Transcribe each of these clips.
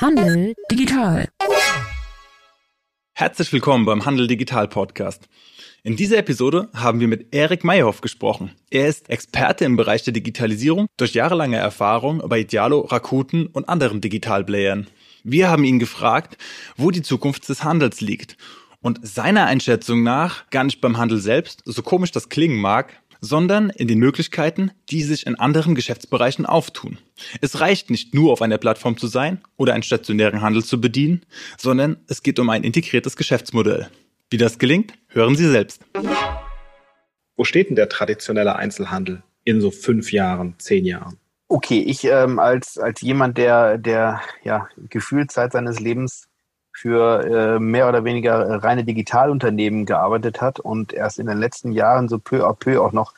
Handel digital. Herzlich willkommen beim Handel Digital Podcast. In dieser Episode haben wir mit Erik Meyerhoff gesprochen. Er ist Experte im Bereich der Digitalisierung durch jahrelange Erfahrung bei Dialo, Rakuten und anderen Digitalplayern. Wir haben ihn gefragt, wo die Zukunft des Handels liegt. Und seiner Einschätzung nach gar nicht beim Handel selbst, so komisch das klingen mag, sondern in den Möglichkeiten, die sich in anderen Geschäftsbereichen auftun. Es reicht nicht nur auf einer Plattform zu sein oder einen stationären Handel zu bedienen, sondern es geht um ein integriertes Geschäftsmodell. Wie das gelingt, hören Sie selbst. Wo steht denn der traditionelle Einzelhandel in so fünf Jahren, zehn Jahren? Okay, ich ähm, als, als jemand, der, der ja, gefühlt Zeit seines Lebens für äh, mehr oder weniger reine Digitalunternehmen gearbeitet hat und erst in den letzten Jahren so peu à peu auch noch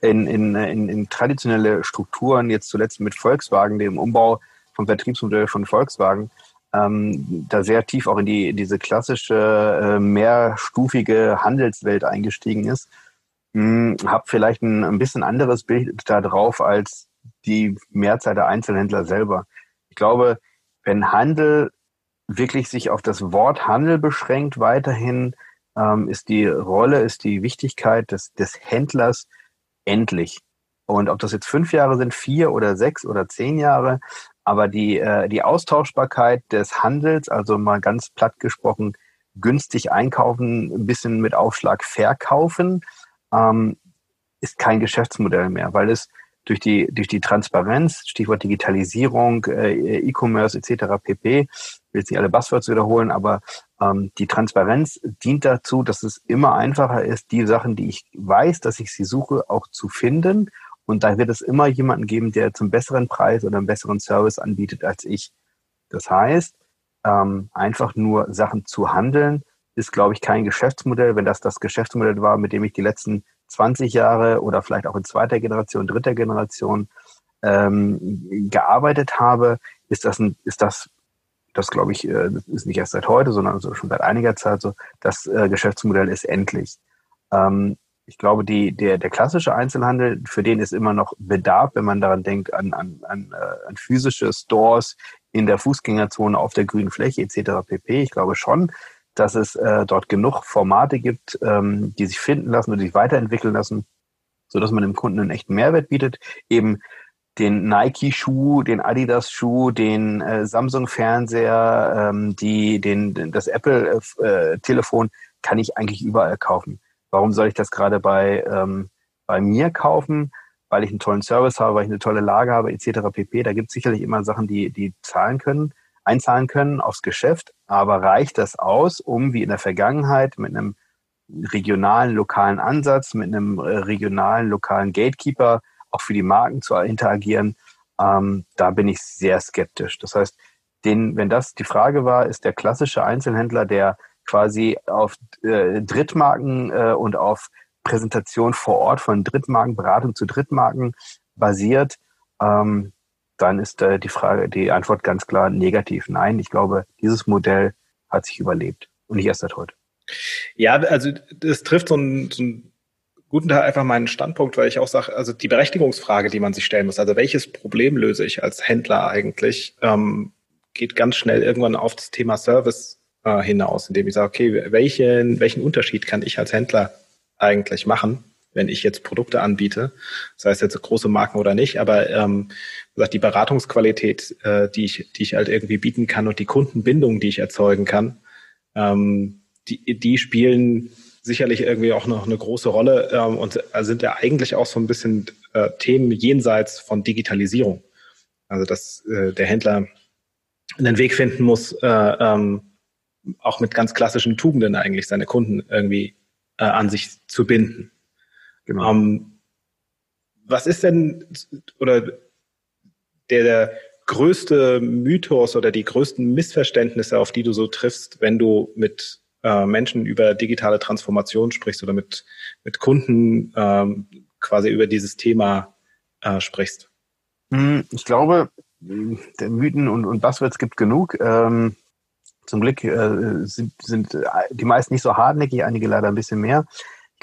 in, in, in, in traditionelle Strukturen, jetzt zuletzt mit Volkswagen, dem Umbau vom Vertriebsmodell von Volkswagen, ähm, da sehr tief auch in, die, diese klassische, äh, mehrstufige Handelswelt eingestiegen ist, hm, habe vielleicht ein, ein bisschen anderes Bild da drauf als die Mehrzahl der Einzelhändler selber. Ich glaube, wenn Handel wirklich sich auf das Wort Handel beschränkt weiterhin, ähm, ist die Rolle, ist die Wichtigkeit des, des Händlers endlich. Und ob das jetzt fünf Jahre sind, vier oder sechs oder zehn Jahre, aber die, äh, die Austauschbarkeit des Handels, also mal ganz platt gesprochen, günstig einkaufen, ein bisschen mit Aufschlag verkaufen, ähm, ist kein Geschäftsmodell mehr, weil es durch die, durch die Transparenz, Stichwort Digitalisierung, äh, E-Commerce etc. pp. Ich will jetzt nicht alle Buzzwords wiederholen, aber ähm, die Transparenz dient dazu, dass es immer einfacher ist, die Sachen, die ich weiß, dass ich sie suche, auch zu finden. Und da wird es immer jemanden geben, der zum besseren Preis oder einen besseren Service anbietet als ich. Das heißt, ähm, einfach nur Sachen zu handeln, ist, glaube ich, kein Geschäftsmodell. Wenn das das Geschäftsmodell war, mit dem ich die letzten 20 Jahre oder vielleicht auch in zweiter Generation, dritter Generation ähm, gearbeitet habe, ist das, ein, ist das, das glaube ich, äh, ist nicht erst seit heute, sondern so schon seit einiger Zeit so, das äh, Geschäftsmodell ist endlich. Ähm, ich glaube, die, der, der klassische Einzelhandel, für den ist immer noch Bedarf, wenn man daran denkt, an, an, an, äh, an physische Stores in der Fußgängerzone auf der grünen Fläche etc. pp. Ich glaube schon, dass es äh, dort genug Formate gibt, ähm, die sich finden lassen und sich weiterentwickeln lassen, so dass man dem Kunden einen echten Mehrwert bietet. Eben den Nike-Schuh, den Adidas-Schuh, den äh, Samsung-Fernseher, ähm, die, den, das Apple-Telefon kann ich eigentlich überall kaufen. Warum soll ich das gerade bei, ähm, bei mir kaufen? Weil ich einen tollen Service habe, weil ich eine tolle Lage habe, etc. pp. Da gibt es sicherlich immer Sachen, die, die zahlen können einzahlen können aufs Geschäft. Aber reicht das aus, um wie in der Vergangenheit mit einem regionalen, lokalen Ansatz, mit einem äh, regionalen, lokalen Gatekeeper auch für die Marken zu interagieren? Ähm, da bin ich sehr skeptisch. Das heißt, den, wenn das die Frage war, ist der klassische Einzelhändler, der quasi auf äh, Drittmarken äh, und auf Präsentation vor Ort von Drittmarken, Beratung zu Drittmarken basiert, ähm, dann ist äh, die Frage, die Antwort ganz klar negativ. Nein, ich glaube, dieses Modell hat sich überlebt und nicht erst seit heute. Ja, also das trifft so einen, so einen guten Teil einfach meinen Standpunkt, weil ich auch sage, also die Berechtigungsfrage, die man sich stellen muss, also welches Problem löse ich als Händler eigentlich, ähm, geht ganz schnell irgendwann auf das Thema Service äh, hinaus, indem ich sage, okay, welchen, welchen Unterschied kann ich als Händler eigentlich machen? Wenn ich jetzt Produkte anbiete, sei es jetzt große Marken oder nicht, aber ähm, gesagt, die Beratungsqualität, äh, die ich, die ich halt irgendwie bieten kann und die Kundenbindung, die ich erzeugen kann, ähm, die, die spielen sicherlich irgendwie auch noch eine große Rolle ähm, und sind ja eigentlich auch so ein bisschen äh, Themen jenseits von Digitalisierung. Also dass äh, der Händler einen Weg finden muss, äh, ähm, auch mit ganz klassischen Tugenden eigentlich seine Kunden irgendwie äh, an sich zu binden. Genau. Ähm, was ist denn oder der, der größte Mythos oder die größten Missverständnisse, auf die du so triffst, wenn du mit äh, Menschen über digitale Transformation sprichst oder mit, mit Kunden ähm, quasi über dieses Thema äh, sprichst? Hm, ich glaube, der Mythen und, und Buzzwords gibt genug. Ähm, zum Glück äh, sind, sind die meisten nicht so hartnäckig, einige leider ein bisschen mehr.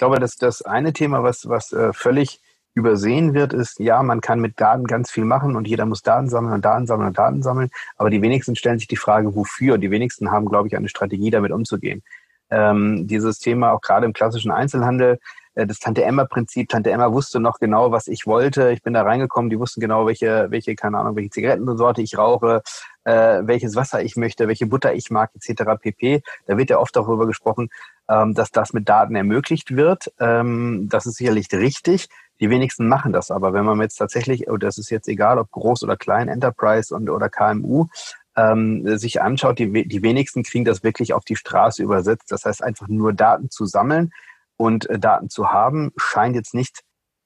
Ich glaube, dass das eine Thema, was, was äh, völlig übersehen wird, ist, ja, man kann mit Daten ganz viel machen und jeder muss Daten sammeln und Daten sammeln und Daten sammeln. Aber die wenigsten stellen sich die Frage, wofür. Und die wenigsten haben, glaube ich, eine Strategie, damit umzugehen. Ähm, dieses Thema auch gerade im klassischen Einzelhandel, äh, das Tante Emma-Prinzip. Tante Emma wusste noch genau, was ich wollte. Ich bin da reingekommen, die wussten genau, welche, welche, keine Ahnung, welche Zigarettensorte ich rauche, äh, welches Wasser ich möchte, welche Butter ich mag, etc. pp. Da wird ja oft darüber gesprochen, ähm, dass das mit Daten ermöglicht wird. Ähm, das ist sicherlich richtig. Die wenigsten machen das aber. Wenn man jetzt tatsächlich, und das ist jetzt egal, ob groß oder klein, Enterprise und oder KMU, ähm, sich anschaut, die, die wenigsten kriegen das wirklich auf die Straße übersetzt. Das heißt, einfach nur Daten zu sammeln und äh, Daten zu haben, scheint jetzt nicht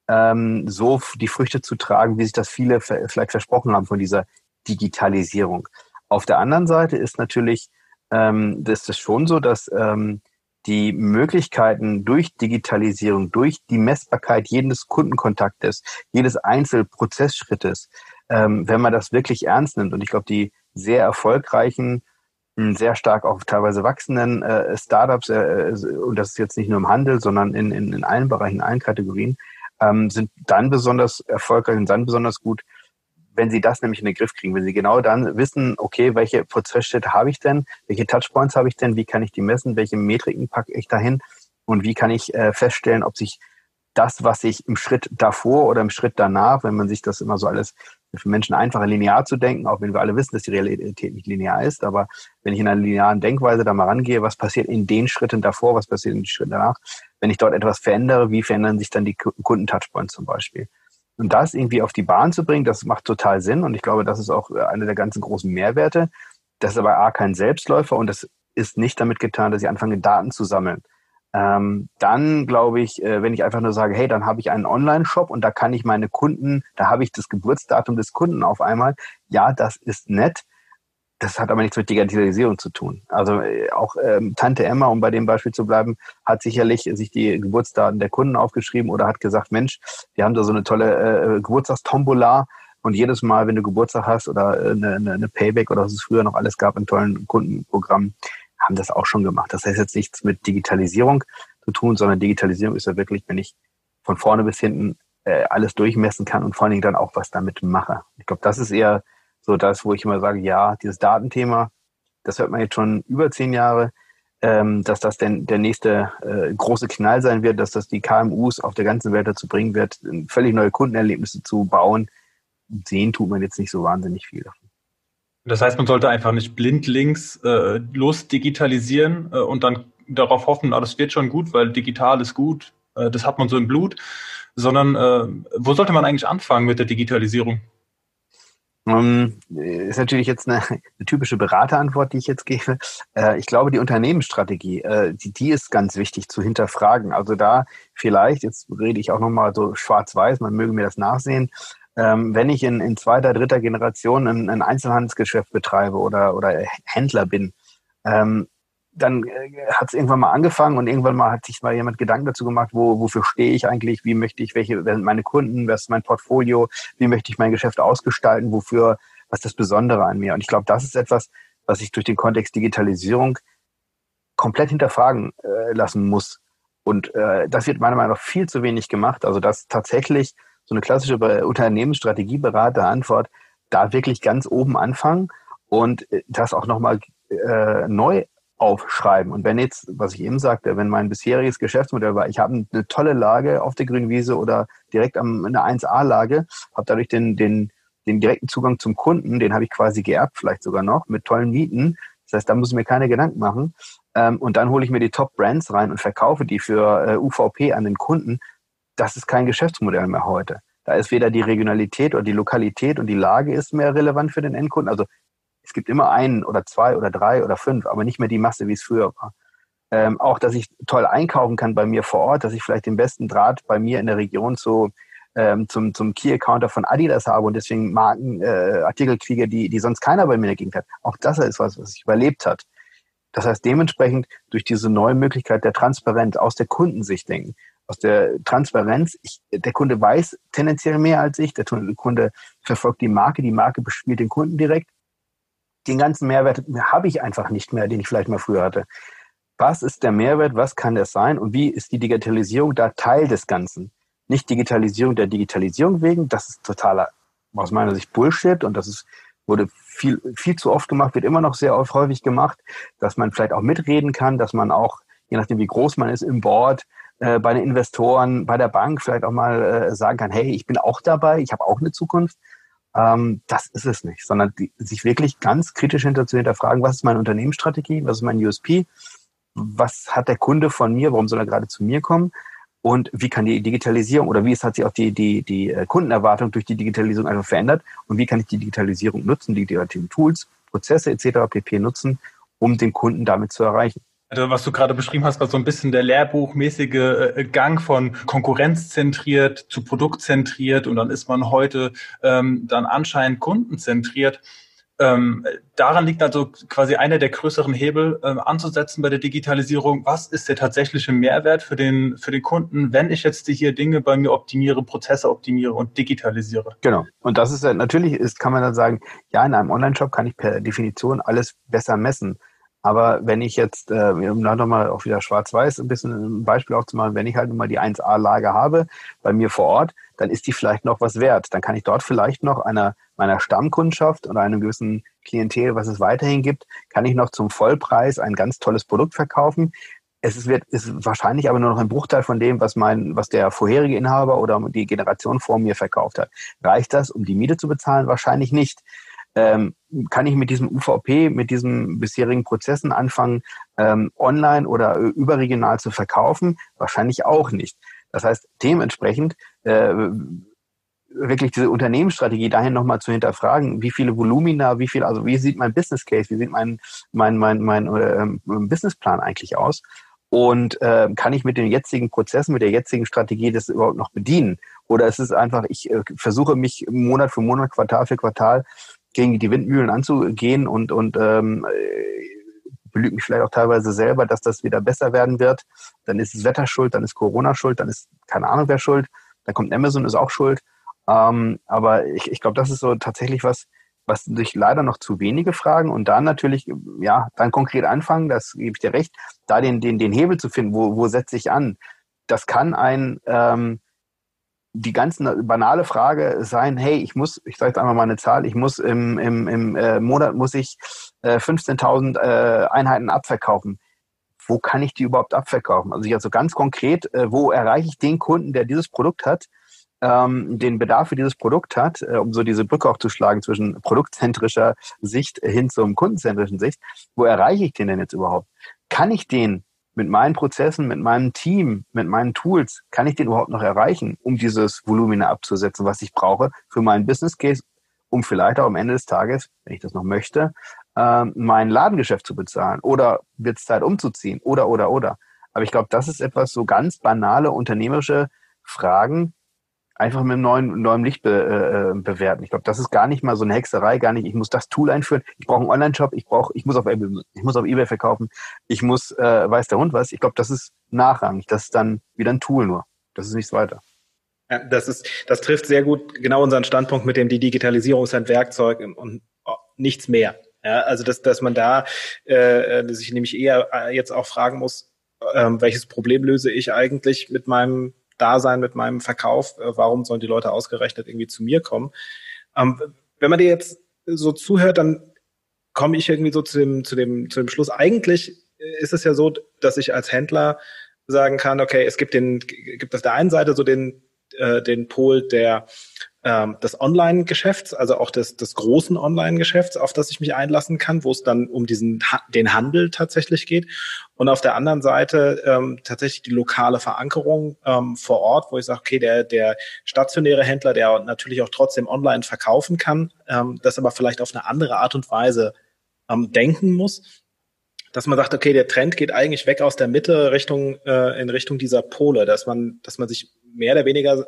ähm, so die Früchte zu tragen, wie sich das viele vielleicht versprochen haben von dieser Digitalisierung. Auf der anderen Seite ist natürlich ähm, das ist schon so, dass ähm, die Möglichkeiten durch Digitalisierung, durch die Messbarkeit jedes Kundenkontaktes, jedes Einzelprozessschrittes, ähm, wenn man das wirklich ernst nimmt, und ich glaube, die sehr erfolgreichen, sehr stark auch teilweise wachsenden äh, Startups, äh, äh, und das ist jetzt nicht nur im Handel, sondern in, in, in allen Bereichen, in allen Kategorien, ähm, sind dann besonders erfolgreich und dann besonders gut, wenn sie das nämlich in den Griff kriegen, wenn sie genau dann wissen, okay, welche Prozessschritte habe ich denn, welche Touchpoints habe ich denn, wie kann ich die messen, welche Metriken packe ich dahin und wie kann ich äh, feststellen, ob sich das, was ich im Schritt davor oder im Schritt danach, wenn man sich das immer so alles für Menschen einfacher linear zu denken, auch wenn wir alle wissen, dass die Realität nicht linear ist, aber wenn ich in einer linearen Denkweise da mal rangehe, was passiert in den Schritten davor, was passiert in den Schritten danach, wenn ich dort etwas verändere, wie verändern sich dann die Kundentouchpoints zum Beispiel? Und das irgendwie auf die Bahn zu bringen, das macht total Sinn und ich glaube, das ist auch einer der ganzen großen Mehrwerte. Das ist aber A, kein Selbstläufer und das ist nicht damit getan, dass ich anfange, Daten zu sammeln. Ähm, dann glaube ich, äh, wenn ich einfach nur sage, hey, dann habe ich einen Online-Shop und da kann ich meine Kunden, da habe ich das Geburtsdatum des Kunden auf einmal. Ja, das ist nett. Das hat aber nichts mit Digitalisierung zu tun. Also äh, auch ähm, Tante Emma, um bei dem Beispiel zu bleiben, hat sicherlich sich die Geburtsdaten der Kunden aufgeschrieben oder hat gesagt, Mensch, wir haben da so eine tolle äh, Geburtstagstombola und jedes Mal, wenn du Geburtstag hast oder äh, eine, eine Payback oder was es früher noch alles gab in tollen Kundenprogrammen, haben das auch schon gemacht. Das heißt jetzt nichts mit Digitalisierung zu tun, sondern Digitalisierung ist ja wirklich, wenn ich von vorne bis hinten äh, alles durchmessen kann und vor allen Dingen dann auch was damit mache. Ich glaube, das ist eher so das, wo ich immer sage, ja, dieses Datenthema, das hört man jetzt schon über zehn Jahre, ähm, dass das denn der nächste äh, große Knall sein wird, dass das die KMUs auf der ganzen Welt dazu bringen wird, völlig neue Kundenerlebnisse zu bauen. Sehen tut man jetzt nicht so wahnsinnig viel davon. Das heißt, man sollte einfach nicht blindlings äh, los digitalisieren äh, und dann darauf hoffen, ah, das wird schon gut, weil digital ist gut, äh, das hat man so im Blut, sondern äh, wo sollte man eigentlich anfangen mit der Digitalisierung? Um, ähm, ist natürlich jetzt eine, eine, typische Beraterantwort, die ich jetzt gebe. Äh, ich glaube, die Unternehmensstrategie, äh, die, die ist ganz wichtig zu hinterfragen. Also da vielleicht, jetzt rede ich auch nochmal so schwarz-weiß, man möge mir das nachsehen, ähm, wenn ich in, in zweiter, dritter Generation ein, ein Einzelhandelsgeschäft betreibe oder, oder Händler bin, ähm, dann äh, hat es irgendwann mal angefangen und irgendwann mal hat sich mal jemand Gedanken dazu gemacht, wo, wofür stehe ich eigentlich, wie möchte ich, welche wer sind meine Kunden, was ist mein Portfolio, wie möchte ich mein Geschäft ausgestalten, wofür, was ist das Besondere an mir. Und ich glaube, das ist etwas, was ich durch den Kontext Digitalisierung komplett hinterfragen äh, lassen muss. Und äh, das wird meiner Meinung nach viel zu wenig gemacht. Also dass tatsächlich so eine klassische Unternehmensstrategieberater-Antwort, da wirklich ganz oben anfangen und äh, das auch nochmal äh, neu aufschreiben. Und wenn jetzt, was ich eben sagte, wenn mein bisheriges Geschäftsmodell war, ich habe eine tolle Lage auf der grünen Wiese oder direkt am, eine 1A-Lage, habe dadurch den, den, den direkten Zugang zum Kunden, den habe ich quasi geerbt, vielleicht sogar noch, mit tollen Mieten. Das heißt, da muss ich mir keine Gedanken machen. Ähm, und dann hole ich mir die Top-Brands rein und verkaufe die für äh, UVP an den Kunden das ist kein Geschäftsmodell mehr heute. Da ist weder die Regionalität oder die Lokalität und die Lage ist mehr relevant für den Endkunden. Also es gibt immer einen oder zwei oder drei oder fünf, aber nicht mehr die Masse, wie es früher war. Ähm, auch, dass ich toll einkaufen kann bei mir vor Ort, dass ich vielleicht den besten Draht bei mir in der Region zu, ähm, zum, zum Key-Accounter von Adidas habe und deswegen Markenartikel äh, kriege, die, die sonst keiner bei mir in der Gegend hat. Auch das ist was, was sich überlebt hat. Das heißt, dementsprechend durch diese neue Möglichkeit der Transparenz aus der Kundensicht denken, aus der Transparenz. Ich, der Kunde weiß tendenziell mehr als ich. Der Kunde verfolgt die Marke, die Marke bespielt den Kunden direkt. Den ganzen Mehrwert habe ich einfach nicht mehr, den ich vielleicht mal früher hatte. Was ist der Mehrwert? Was kann das sein? Und wie ist die Digitalisierung da Teil des Ganzen? nicht Digitalisierung der Digitalisierung wegen. Das ist totaler, aus meiner Sicht Bullshit und das ist, wurde viel, viel zu oft gemacht, wird immer noch sehr oft häufig gemacht, dass man vielleicht auch mitreden kann, dass man auch, je nachdem wie groß man ist, im Board, äh, bei den Investoren, bei der Bank vielleicht auch mal äh, sagen kann, hey, ich bin auch dabei, ich habe auch eine Zukunft. Ähm, das ist es nicht, sondern die, sich wirklich ganz kritisch hinter zu hinterfragen, was ist meine Unternehmensstrategie, was ist mein USP, was hat der Kunde von mir, warum soll er gerade zu mir kommen und wie kann die Digitalisierung oder wie ist, hat sich auch die, die, die äh, Kundenerwartung durch die Digitalisierung einfach verändert und wie kann ich die Digitalisierung nutzen, die digitalen Tools, Prozesse etc. pp. nutzen, um den Kunden damit zu erreichen. Also was du gerade beschrieben hast, war so ein bisschen der lehrbuchmäßige äh, Gang von konkurrenzzentriert zu produktzentriert und dann ist man heute ähm, dann anscheinend kundenzentriert. Ähm, daran liegt also quasi einer der größeren Hebel ähm, anzusetzen bei der Digitalisierung. Was ist der tatsächliche Mehrwert für den, für den Kunden, wenn ich jetzt hier Dinge bei mir optimiere, Prozesse optimiere und digitalisiere? Genau. Und das ist natürlich ist, kann man dann sagen, ja, in einem Online-Shop kann ich per Definition alles besser messen. Aber wenn ich jetzt, äh, um nochmal auch wieder schwarz-weiß ein bisschen ein Beispiel aufzumachen, wenn ich halt mal die 1A-Lage habe bei mir vor Ort, dann ist die vielleicht noch was wert. Dann kann ich dort vielleicht noch einer meiner Stammkundschaft oder einem gewissen Klientel, was es weiterhin gibt, kann ich noch zum Vollpreis ein ganz tolles Produkt verkaufen. Es wird, ist wahrscheinlich aber nur noch ein Bruchteil von dem, was mein, was der vorherige Inhaber oder die Generation vor mir verkauft hat. Reicht das, um die Miete zu bezahlen? Wahrscheinlich nicht ähm, kann ich mit diesem UVP, mit diesen bisherigen Prozessen anfangen, ähm, online oder überregional zu verkaufen? Wahrscheinlich auch nicht. Das heißt, dementsprechend äh, wirklich diese Unternehmensstrategie dahin nochmal zu hinterfragen, wie viele Volumina, wie viel, also wie sieht mein Business Case, wie sieht mein, mein, mein, mein äh, Businessplan eigentlich aus? Und äh, kann ich mit den jetzigen Prozessen, mit der jetzigen Strategie das überhaupt noch bedienen? Oder ist es einfach, ich äh, versuche mich Monat für Monat, Quartal für Quartal gegen die Windmühlen anzugehen und, und ähm, belügt mich vielleicht auch teilweise selber, dass das wieder besser werden wird. Dann ist das Wetter schuld, dann ist Corona schuld, dann ist keine Ahnung wer schuld, dann kommt Amazon, ist auch schuld. Ähm, aber ich, ich glaube, das ist so tatsächlich was, was sich leider noch zu wenige fragen und dann natürlich, ja, dann konkret anfangen, das gebe ich dir recht, da den, den, den Hebel zu finden, wo, wo setze ich an. Das kann ein, ähm, die ganz banale Frage sein, hey, ich muss, ich sage jetzt einmal mal eine Zahl, ich muss im, im, im äh, Monat muss ich äh, 15.000 äh, Einheiten abverkaufen. Wo kann ich die überhaupt abverkaufen? Also ich also ganz konkret, äh, wo erreiche ich den Kunden, der dieses Produkt hat, ähm, den Bedarf für dieses Produkt hat, äh, um so diese Brücke auch zu schlagen zwischen produktzentrischer Sicht hin zum kundenzentrischen Sicht. Wo erreiche ich den denn jetzt überhaupt? Kann ich den mit meinen Prozessen, mit meinem Team, mit meinen Tools, kann ich den überhaupt noch erreichen, um dieses Volumen abzusetzen, was ich brauche für meinen Business Case, um vielleicht auch am Ende des Tages, wenn ich das noch möchte, äh, mein Ladengeschäft zu bezahlen oder wird es Zeit umzuziehen oder, oder, oder. Aber ich glaube, das ist etwas so ganz banale unternehmerische Fragen, einfach mit einem neuen, neuen Licht be, äh, bewerten. Ich glaube, das ist gar nicht mal so eine Hexerei, gar nicht, ich muss das Tool einführen, ich brauche einen Online-Shop, ich brauche, ich muss auf ich muss auf Ebay verkaufen, ich muss, äh, weiß der Hund was. Ich glaube, das ist nachrangig. Das ist dann wieder ein Tool nur. Das ist nichts weiter. Ja, das ist, das trifft sehr gut genau unseren Standpunkt mit dem, die Digitalisierung ist ein Werkzeug und oh, nichts mehr. Ja, also dass, dass man da äh, sich nämlich eher äh, jetzt auch fragen muss, ähm, welches Problem löse ich eigentlich mit meinem Dasein, mit meinem Verkauf, äh, warum sollen die Leute ausgerechnet irgendwie zu mir kommen? Ähm, wenn man dir jetzt so zuhört, dann komme ich irgendwie so zu dem, zu dem, zu dem Schluss. Eigentlich ist es ja so, dass ich als Händler sagen kann, okay, es gibt den, gibt auf der einen Seite so den, äh, den Pol der ähm, des Online-Geschäfts, also auch des, des großen Online-Geschäfts, auf das ich mich einlassen kann, wo es dann um diesen den Handel tatsächlich geht. Und auf der anderen Seite ähm, tatsächlich die lokale Verankerung ähm, vor Ort, wo ich sage, okay, der, der stationäre Händler, der natürlich auch trotzdem online verkaufen kann, ähm, das aber vielleicht auf eine andere Art und Weise ähm, denken muss dass man sagt, okay, der Trend geht eigentlich weg aus der Mitte Richtung äh, in Richtung dieser Pole, dass man, dass man sich mehr oder weniger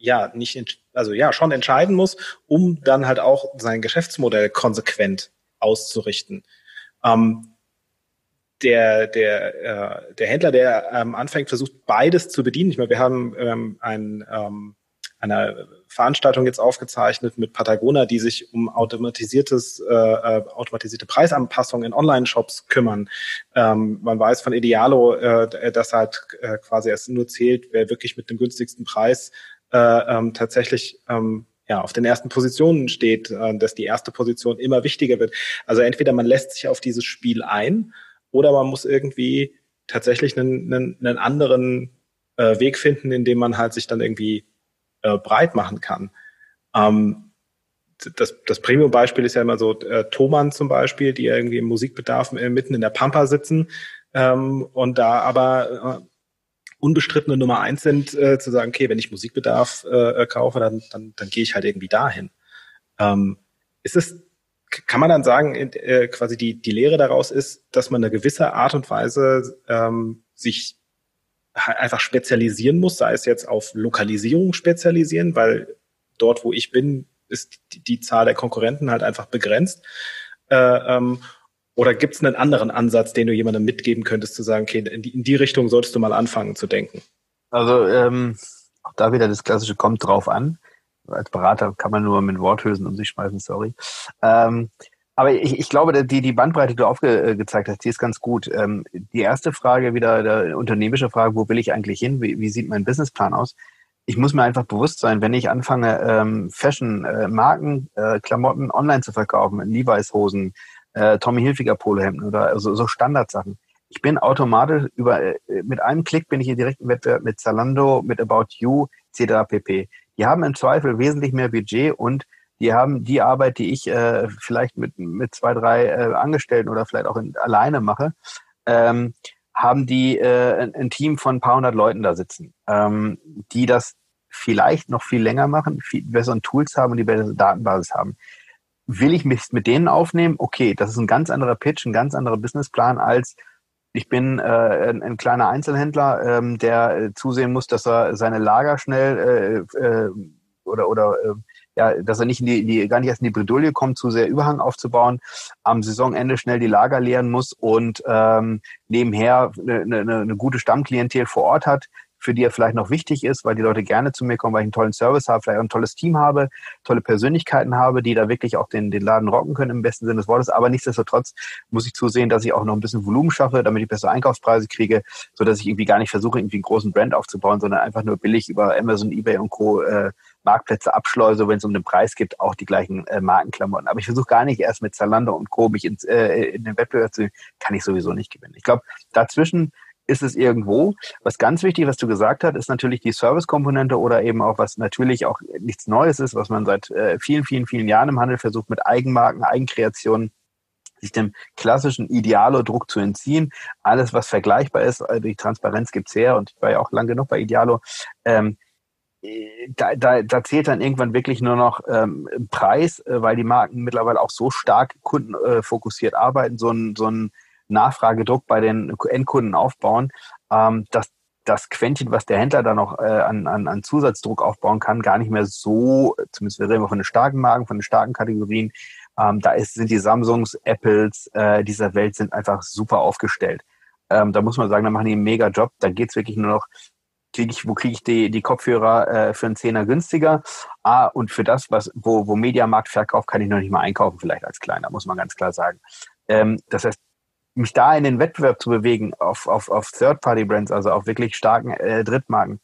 ja nicht, also ja schon entscheiden muss, um dann halt auch sein Geschäftsmodell konsequent auszurichten. Ähm, der der äh, der Händler, der ähm, anfängt, versucht beides zu bedienen. Ich meine, wir haben ähm, ein ähm, einer Veranstaltung jetzt aufgezeichnet mit Patagona, die sich um automatisiertes, äh, äh, automatisierte Preisanpassungen in Online-Shops kümmern. Ähm, man weiß von Idealo, äh, dass halt äh, quasi es nur zählt, wer wirklich mit dem günstigsten Preis äh, ähm, tatsächlich ähm, ja, auf den ersten Positionen steht, äh, dass die erste Position immer wichtiger wird. Also entweder man lässt sich auf dieses Spiel ein oder man muss irgendwie tatsächlich einen, einen, einen anderen äh, Weg finden, in dem man halt sich dann irgendwie äh, breit machen kann. Ähm, das, das Premium-Beispiel ist ja immer so äh, Thomann zum Beispiel, die irgendwie im Musikbedarf äh, mitten in der Pampa sitzen ähm, und da aber äh, unbestrittene Nummer eins sind, äh, zu sagen, okay, wenn ich Musikbedarf äh, kaufe, dann, dann, dann gehe ich halt irgendwie dahin. Ähm, ist es, kann man dann sagen, äh, quasi die, die Lehre daraus ist, dass man eine gewisse Art und Weise ähm, sich einfach spezialisieren muss, sei es jetzt auf Lokalisierung spezialisieren, weil dort, wo ich bin, ist die, die Zahl der Konkurrenten halt einfach begrenzt. Äh, ähm, oder gibt es einen anderen Ansatz, den du jemandem mitgeben könntest, zu sagen, okay, in die, in die Richtung solltest du mal anfangen zu denken? Also ähm, auch da wieder das klassische kommt drauf an. Als Berater kann man nur mit Worthülsen um sich schmeißen, sorry. Ähm, aber ich, ich glaube, die, die Bandbreite, die du aufgezeigt hast, die ist ganz gut. Ähm, die erste Frage, wieder der unternehmerische Frage, wo will ich eigentlich hin? Wie, wie sieht mein Businessplan aus? Ich muss mir einfach bewusst sein, wenn ich anfange, ähm, Fashion, äh, Marken, äh, Klamotten online zu verkaufen, Levi's Hosen, äh, Tommy Hilfiger Polohemden oder so, so Standardsachen. Ich bin automatisch über, äh, mit einem Klick bin ich in direkten Wettbewerb mit Zalando, mit About You, etc. pp. Die haben im Zweifel wesentlich mehr Budget und die haben die Arbeit, die ich äh, vielleicht mit, mit zwei, drei äh, Angestellten oder vielleicht auch in, alleine mache, ähm, haben die äh, ein, ein, Team von ein paar hundert Leuten da sitzen, ähm, die das vielleicht noch viel länger machen, viel besseren Tools haben und die bessere Datenbasis haben. Will ich mich mit denen aufnehmen? Okay, das ist ein ganz anderer Pitch, ein ganz anderer Businessplan als ich bin äh, ein, ein, kleiner Einzelhändler, ähm, der äh, zusehen muss, dass er seine Lager schnell äh, äh, oder oder äh, ja, dass er nicht in die, die, gar nicht erst in die Bredouille kommt, zu sehr Überhang aufzubauen, am Saisonende schnell die Lager leeren muss und ähm, nebenher eine, eine, eine gute Stammklientel vor Ort hat, für die er vielleicht noch wichtig ist, weil die Leute gerne zu mir kommen, weil ich einen tollen Service habe, vielleicht auch ein tolles Team habe, tolle Persönlichkeiten habe, die da wirklich auch den, den Laden rocken können im besten Sinne des Wortes. Aber nichtsdestotrotz muss ich zusehen, dass ich auch noch ein bisschen Volumen schaffe, damit ich bessere Einkaufspreise kriege, so dass ich irgendwie gar nicht versuche, irgendwie einen großen Brand aufzubauen, sondern einfach nur billig über Amazon, eBay und Co. Äh, Marktplätze abschleuse, wenn es um den Preis gibt, auch die gleichen äh, Markenklamotten. Aber ich versuche gar nicht erst mit Zalando und Co. mich ins, äh, in den Wettbewerb zu kann ich sowieso nicht gewinnen. Ich glaube, dazwischen ist es irgendwo. Was ganz wichtig, was du gesagt hast, ist natürlich die Service-Komponente oder eben auch, was natürlich auch nichts Neues ist, was man seit äh, vielen, vielen, vielen Jahren im Handel versucht, mit Eigenmarken, Eigenkreationen sich dem klassischen Idealo-Druck zu entziehen. Alles, was vergleichbar ist, also die Transparenz gibt's her und ich war ja auch lang genug bei Idealo, ähm, da, da, da zählt dann irgendwann wirklich nur noch ähm, Preis, äh, weil die Marken mittlerweile auch so stark kundenfokussiert äh, arbeiten, so ein, so ein Nachfragedruck bei den Endkunden aufbauen, ähm, dass das Quäntchen, was der Händler da noch äh, an, an, an Zusatzdruck aufbauen kann, gar nicht mehr so, zumindest wir reden von den starken Marken, von den starken Kategorien, ähm, da ist, sind die Samsungs, Apples äh, dieser Welt sind einfach super aufgestellt. Ähm, da muss man sagen, da machen die einen mega Job. Da geht's wirklich nur noch kriege ich, wo kriege ich die, die Kopfhörer äh, für einen Zehner günstiger? Ah, und für das, was, wo, wo Mediamarkt verkauft, kann ich noch nicht mal einkaufen, vielleicht als kleiner, muss man ganz klar sagen. Ähm, das heißt, mich da in den Wettbewerb zu bewegen auf, auf, auf Third-Party-Brands, also auf wirklich starken äh, Drittmarken,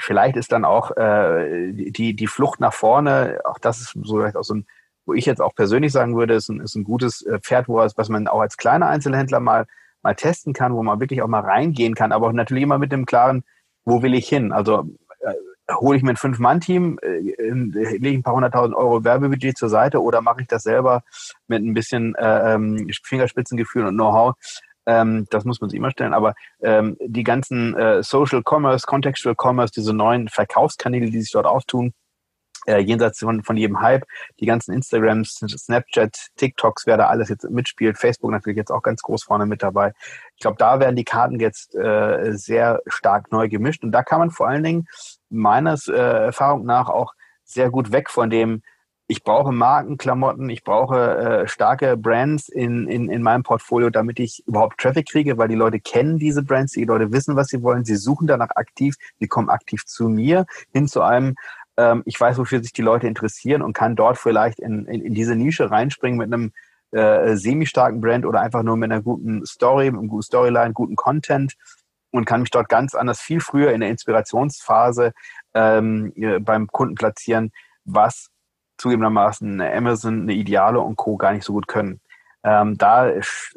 vielleicht ist dann auch äh, die, die Flucht nach vorne, auch das ist so vielleicht auch so ein, wo ich jetzt auch persönlich sagen würde, ist ein, ist ein gutes äh, Pferd, wo, was man auch als kleiner Einzelhändler mal, mal testen kann, wo man wirklich auch mal reingehen kann, aber natürlich immer mit dem klaren, wo will ich hin? Also hole ich mir ein Fünf-Mann-Team, äh, lege ich ein paar hunderttausend Euro Werbebudget zur Seite oder mache ich das selber mit ein bisschen äh, ähm, Fingerspitzengefühl und Know-how? Ähm, das muss man sich immer stellen. Aber ähm, die ganzen äh, Social Commerce, Contextual Commerce, diese neuen Verkaufskanäle, die sich dort auftun, äh, jenseits von, von jedem Hype, die ganzen Instagrams, Snapchat, TikToks, wer da alles jetzt mitspielt, Facebook natürlich jetzt auch ganz groß vorne mit dabei. Ich glaube, da werden die Karten jetzt äh, sehr stark neu gemischt. Und da kann man vor allen Dingen meines äh, Erfahrung nach auch sehr gut weg von dem, ich brauche Markenklamotten, ich brauche äh, starke Brands in, in, in meinem Portfolio, damit ich überhaupt Traffic kriege, weil die Leute kennen diese Brands, die Leute wissen, was sie wollen, sie suchen danach aktiv, sie kommen aktiv zu mir hin zu einem, Ähm, ich weiß, wofür sich die Leute interessieren und kann dort vielleicht in, in, in diese Nische reinspringen mit einem äh, semi-starken Brand oder einfach nur mit einer guten Story, mit einem guten Storyline, guten Content und kann mich dort ganz anders viel früher in der Inspirationsphase ähm, beim Kunden platzieren, was zugegebenermaßen Amazon, eine Ideale und Co. gar nicht so gut können. Ähm, da ist,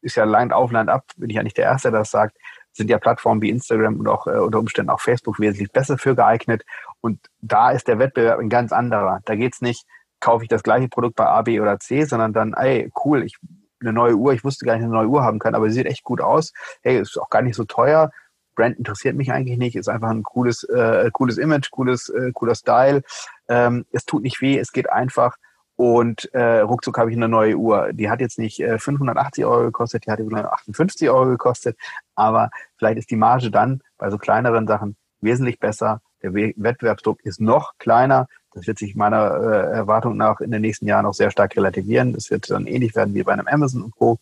ist ja Land auf, Land ab, bin ich ja nicht der Erste, der das sagt, sind ja Plattformen wie Instagram und auch äh, unter Umständen auch Facebook wesentlich besser für geeignet. Und da ist der Wettbewerb ein ganz anderer. Da geht's nicht, kaufe ich das gleiche Produkt bei A, B oder C, sondern dann, ey, cool, ich eine neue Uhr, ich wusste gar nicht, eine neue Uhr haben kann, aber sie sieht echt gut aus. Hey, ist auch gar nicht so teuer. Brand interessiert mich eigentlich nicht, ist einfach ein cooles, äh, cooles Image, cooles, äh, cooler Style. Ähm, es tut nicht weh, es geht einfach und äh, ruckzuck habe ich eine neue Uhr. Die hat jetzt nicht äh, 580 Euro gekostet, die hat 58 Euro gekostet, aber vielleicht ist die Marge dann bei so kleineren Sachen wesentlich besser. Der Wettbewerbsdruck ist noch kleiner. Das wird sich meiner äh, Erwartung nach in den nächsten Jahren auch sehr stark relativieren. Das wird dann ähnlich werden wie bei einem Amazon und Co.,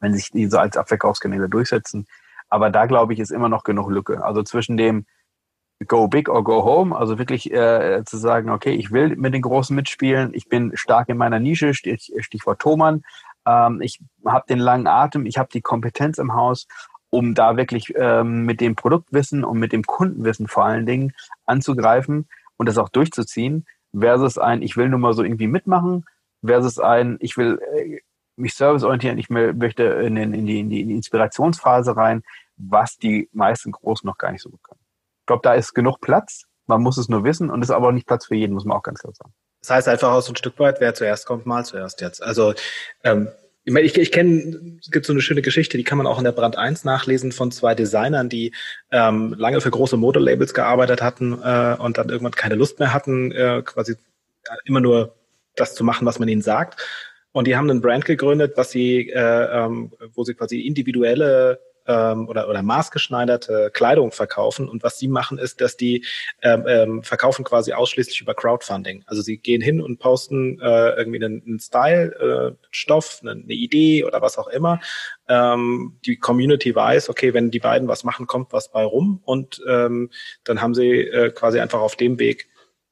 wenn sich diese als Abverkaufskanäle durchsetzen. Aber da glaube ich, ist immer noch genug Lücke. Also zwischen dem Go Big or Go Home, also wirklich äh, zu sagen, okay, ich will mit den Großen mitspielen, ich bin stark in meiner Nische, Stich, Stichwort Thomann, ähm, ich habe den langen Atem, ich habe die Kompetenz im Haus, um da wirklich ähm, mit dem Produktwissen und mit dem Kundenwissen vor allen Dingen anzugreifen und das auch durchzuziehen, versus ein, ich will nur mal so irgendwie mitmachen, versus ein, ich will äh, mich serviceorientieren, ich möchte in, in, in, die, in die Inspirationsphase rein, was die meisten Großen noch gar nicht so gut können. Ich glaube, da ist genug Platz, man muss es nur wissen und es ist aber auch nicht Platz für jeden, muss man auch ganz klar sagen. Das heißt einfach aus ein Stück weit, wer zuerst kommt, mal zuerst jetzt. Also ähm, ich meine, ich, ich kenne, es gibt so eine schöne Geschichte, die kann man auch in der Brand 1 nachlesen von zwei Designern, die ähm, lange für große Modelabels gearbeitet hatten äh, und dann irgendwann keine Lust mehr hatten, äh, quasi immer nur das zu machen, was man ihnen sagt. Und die haben einen Brand gegründet, was sie, äh, ähm, wo sie quasi individuelle ähm, oder, oder maßgeschneiderte Kleidung verkaufen. Und was sie machen, ist, dass die ähm, ähm, verkaufen quasi ausschließlich über Crowdfunding. Also sie gehen hin und posten äh, irgendwie einen, einen Style, äh, Stoff, eine, eine Idee oder was auch immer. Ähm, die Community weiß, okay, wenn die beiden was machen, kommt was bei rum. Und ähm, dann haben sie äh, quasi einfach auf dem Weg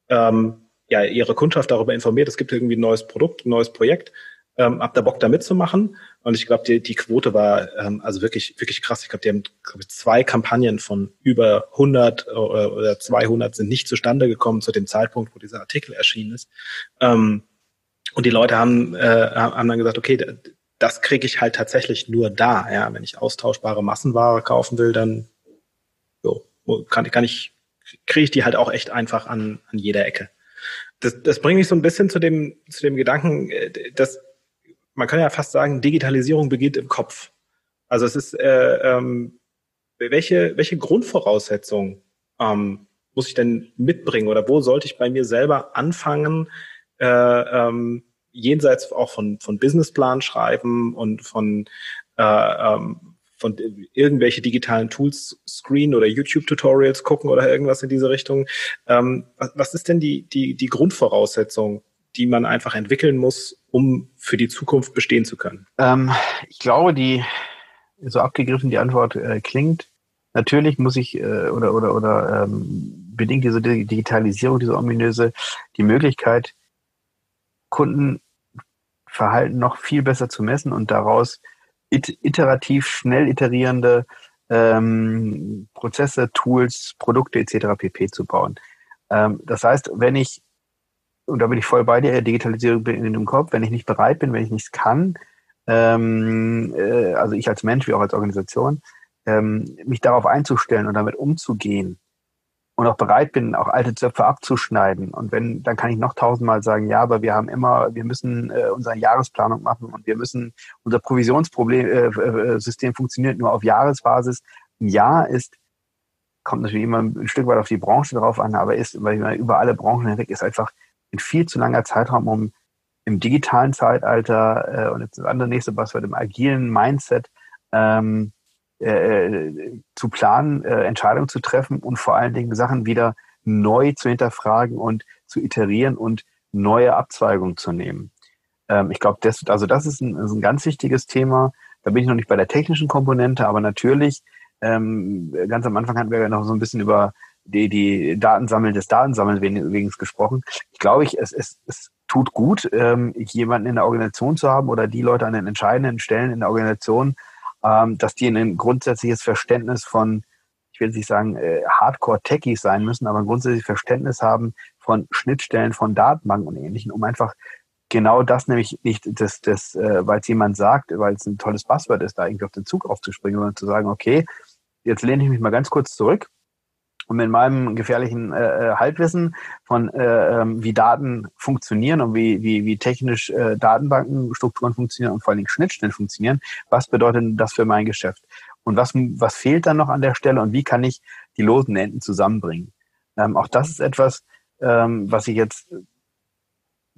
ähm, ja, ihre Kundschaft darüber informiert, es gibt irgendwie ein neues Produkt, ein neues Projekt ähm, habt ihr Bock da mitzumachen? Und ich glaube, die, die Quote war ähm, also wirklich wirklich krass. Ich glaube, die haben glaub ich, zwei Kampagnen von über 100 oder, oder 200 sind nicht zustande gekommen zu dem Zeitpunkt, wo dieser Artikel erschienen ist. Ähm, und die Leute haben, äh, haben dann gesagt, okay, das kriege ich halt tatsächlich nur da. Ja, wenn ich austauschbare Massenware kaufen will, dann jo, kann, kann ich kriege ich die halt auch echt einfach an, an jeder Ecke. Das, das bringt mich so ein bisschen zu dem, zu dem Gedanken, äh, dass man kann ja fast sagen, Digitalisierung beginnt im Kopf. Also es ist, äh, ähm, welche, welche Grundvoraussetzungen ähm, muss ich denn mitbringen oder wo sollte ich bei mir selber anfangen, äh, ähm, jenseits auch von, von Businessplan schreiben und von, äh, ähm, von irgendwelche digitalen Tools screen oder YouTube-Tutorials gucken oder irgendwas in diese Richtung. Ähm, was, was ist denn die, die, die Grundvoraussetzung, die man einfach entwickeln muss, um für die Zukunft bestehen zu können? Ähm, ich glaube, die so abgegriffen die Antwort äh, klingt. Natürlich muss ich äh, oder oder oder ähm, bedingt diese Digitalisierung, diese ominöse, die Möglichkeit, Kundenverhalten noch viel besser zu messen und daraus it iterativ, schnell iterierende ähm, Prozesse, Tools, Produkte etc. pp. zu bauen. Ähm, das heißt, wenn ich und da bin ich voll bei dir, Digitalisierung bin in dem Kopf, wenn ich nicht bereit bin, wenn ich nichts kann, ähm, äh, also ich als Mensch wie auch als Organisation, ähm, mich darauf einzustellen und damit umzugehen und auch bereit bin, auch alte Zöpfe abzuschneiden. Und wenn, dann kann ich noch tausendmal sagen, ja, aber wir haben immer, wir müssen äh, unsere Jahresplanung machen und wir müssen, unser Provisionsproblem, äh, äh, funktioniert nur auf Jahresbasis. Ein Jahr ist, kommt natürlich immer ein Stück weit auf die Branche drauf an, aber ist, weil über alle Branchen hinweg ist einfach ein viel zu langer Zeitraum, um im digitalen Zeitalter äh, und jetzt das andere nächste Buzzword im agilen Mindset ähm, äh, zu planen, äh, Entscheidungen zu treffen und vor allen Dingen Sachen wieder neu zu hinterfragen und zu iterieren und neue Abzweigungen zu nehmen. Ähm, ich glaube, das, also das ist ein, ist ein ganz wichtiges Thema. Da bin ich noch nicht bei der technischen Komponente, aber natürlich, ähm, ganz am Anfang hatten wir ja noch so ein bisschen über die, die Datensammeln des Datensammeln wegen gesprochen. Ich glaube, ich, es, es, es tut gut, ähm, jemanden in der Organisation zu haben oder die Leute an den entscheidenden Stellen in der Organisation, ähm, dass die ein grundsätzliches Verständnis von, ich will nicht sagen, äh, Hardcore-Techies sein müssen, aber ein grundsätzliches Verständnis haben von Schnittstellen, von Datenbanken und Ähnlichem, um einfach genau das nämlich nicht, das, das, äh, weil es jemand sagt, weil es ein tolles Passwort ist, da irgendwie auf den Zug aufzuspringen, sondern zu sagen, okay, jetzt lehne ich mich mal ganz kurz zurück und mit meinem gefährlichen äh, äh, Halbwissen von äh, ähm, wie Daten funktionieren und wie, wie, wie technisch äh, Datenbankenstrukturen funktionieren und vor allen Dingen Schnittstellen funktionieren, was bedeutet das für mein Geschäft? Und was, was fehlt dann noch an der Stelle und wie kann ich die losen Enden zusammenbringen? Ähm, auch das ist etwas, ähm, was ich jetzt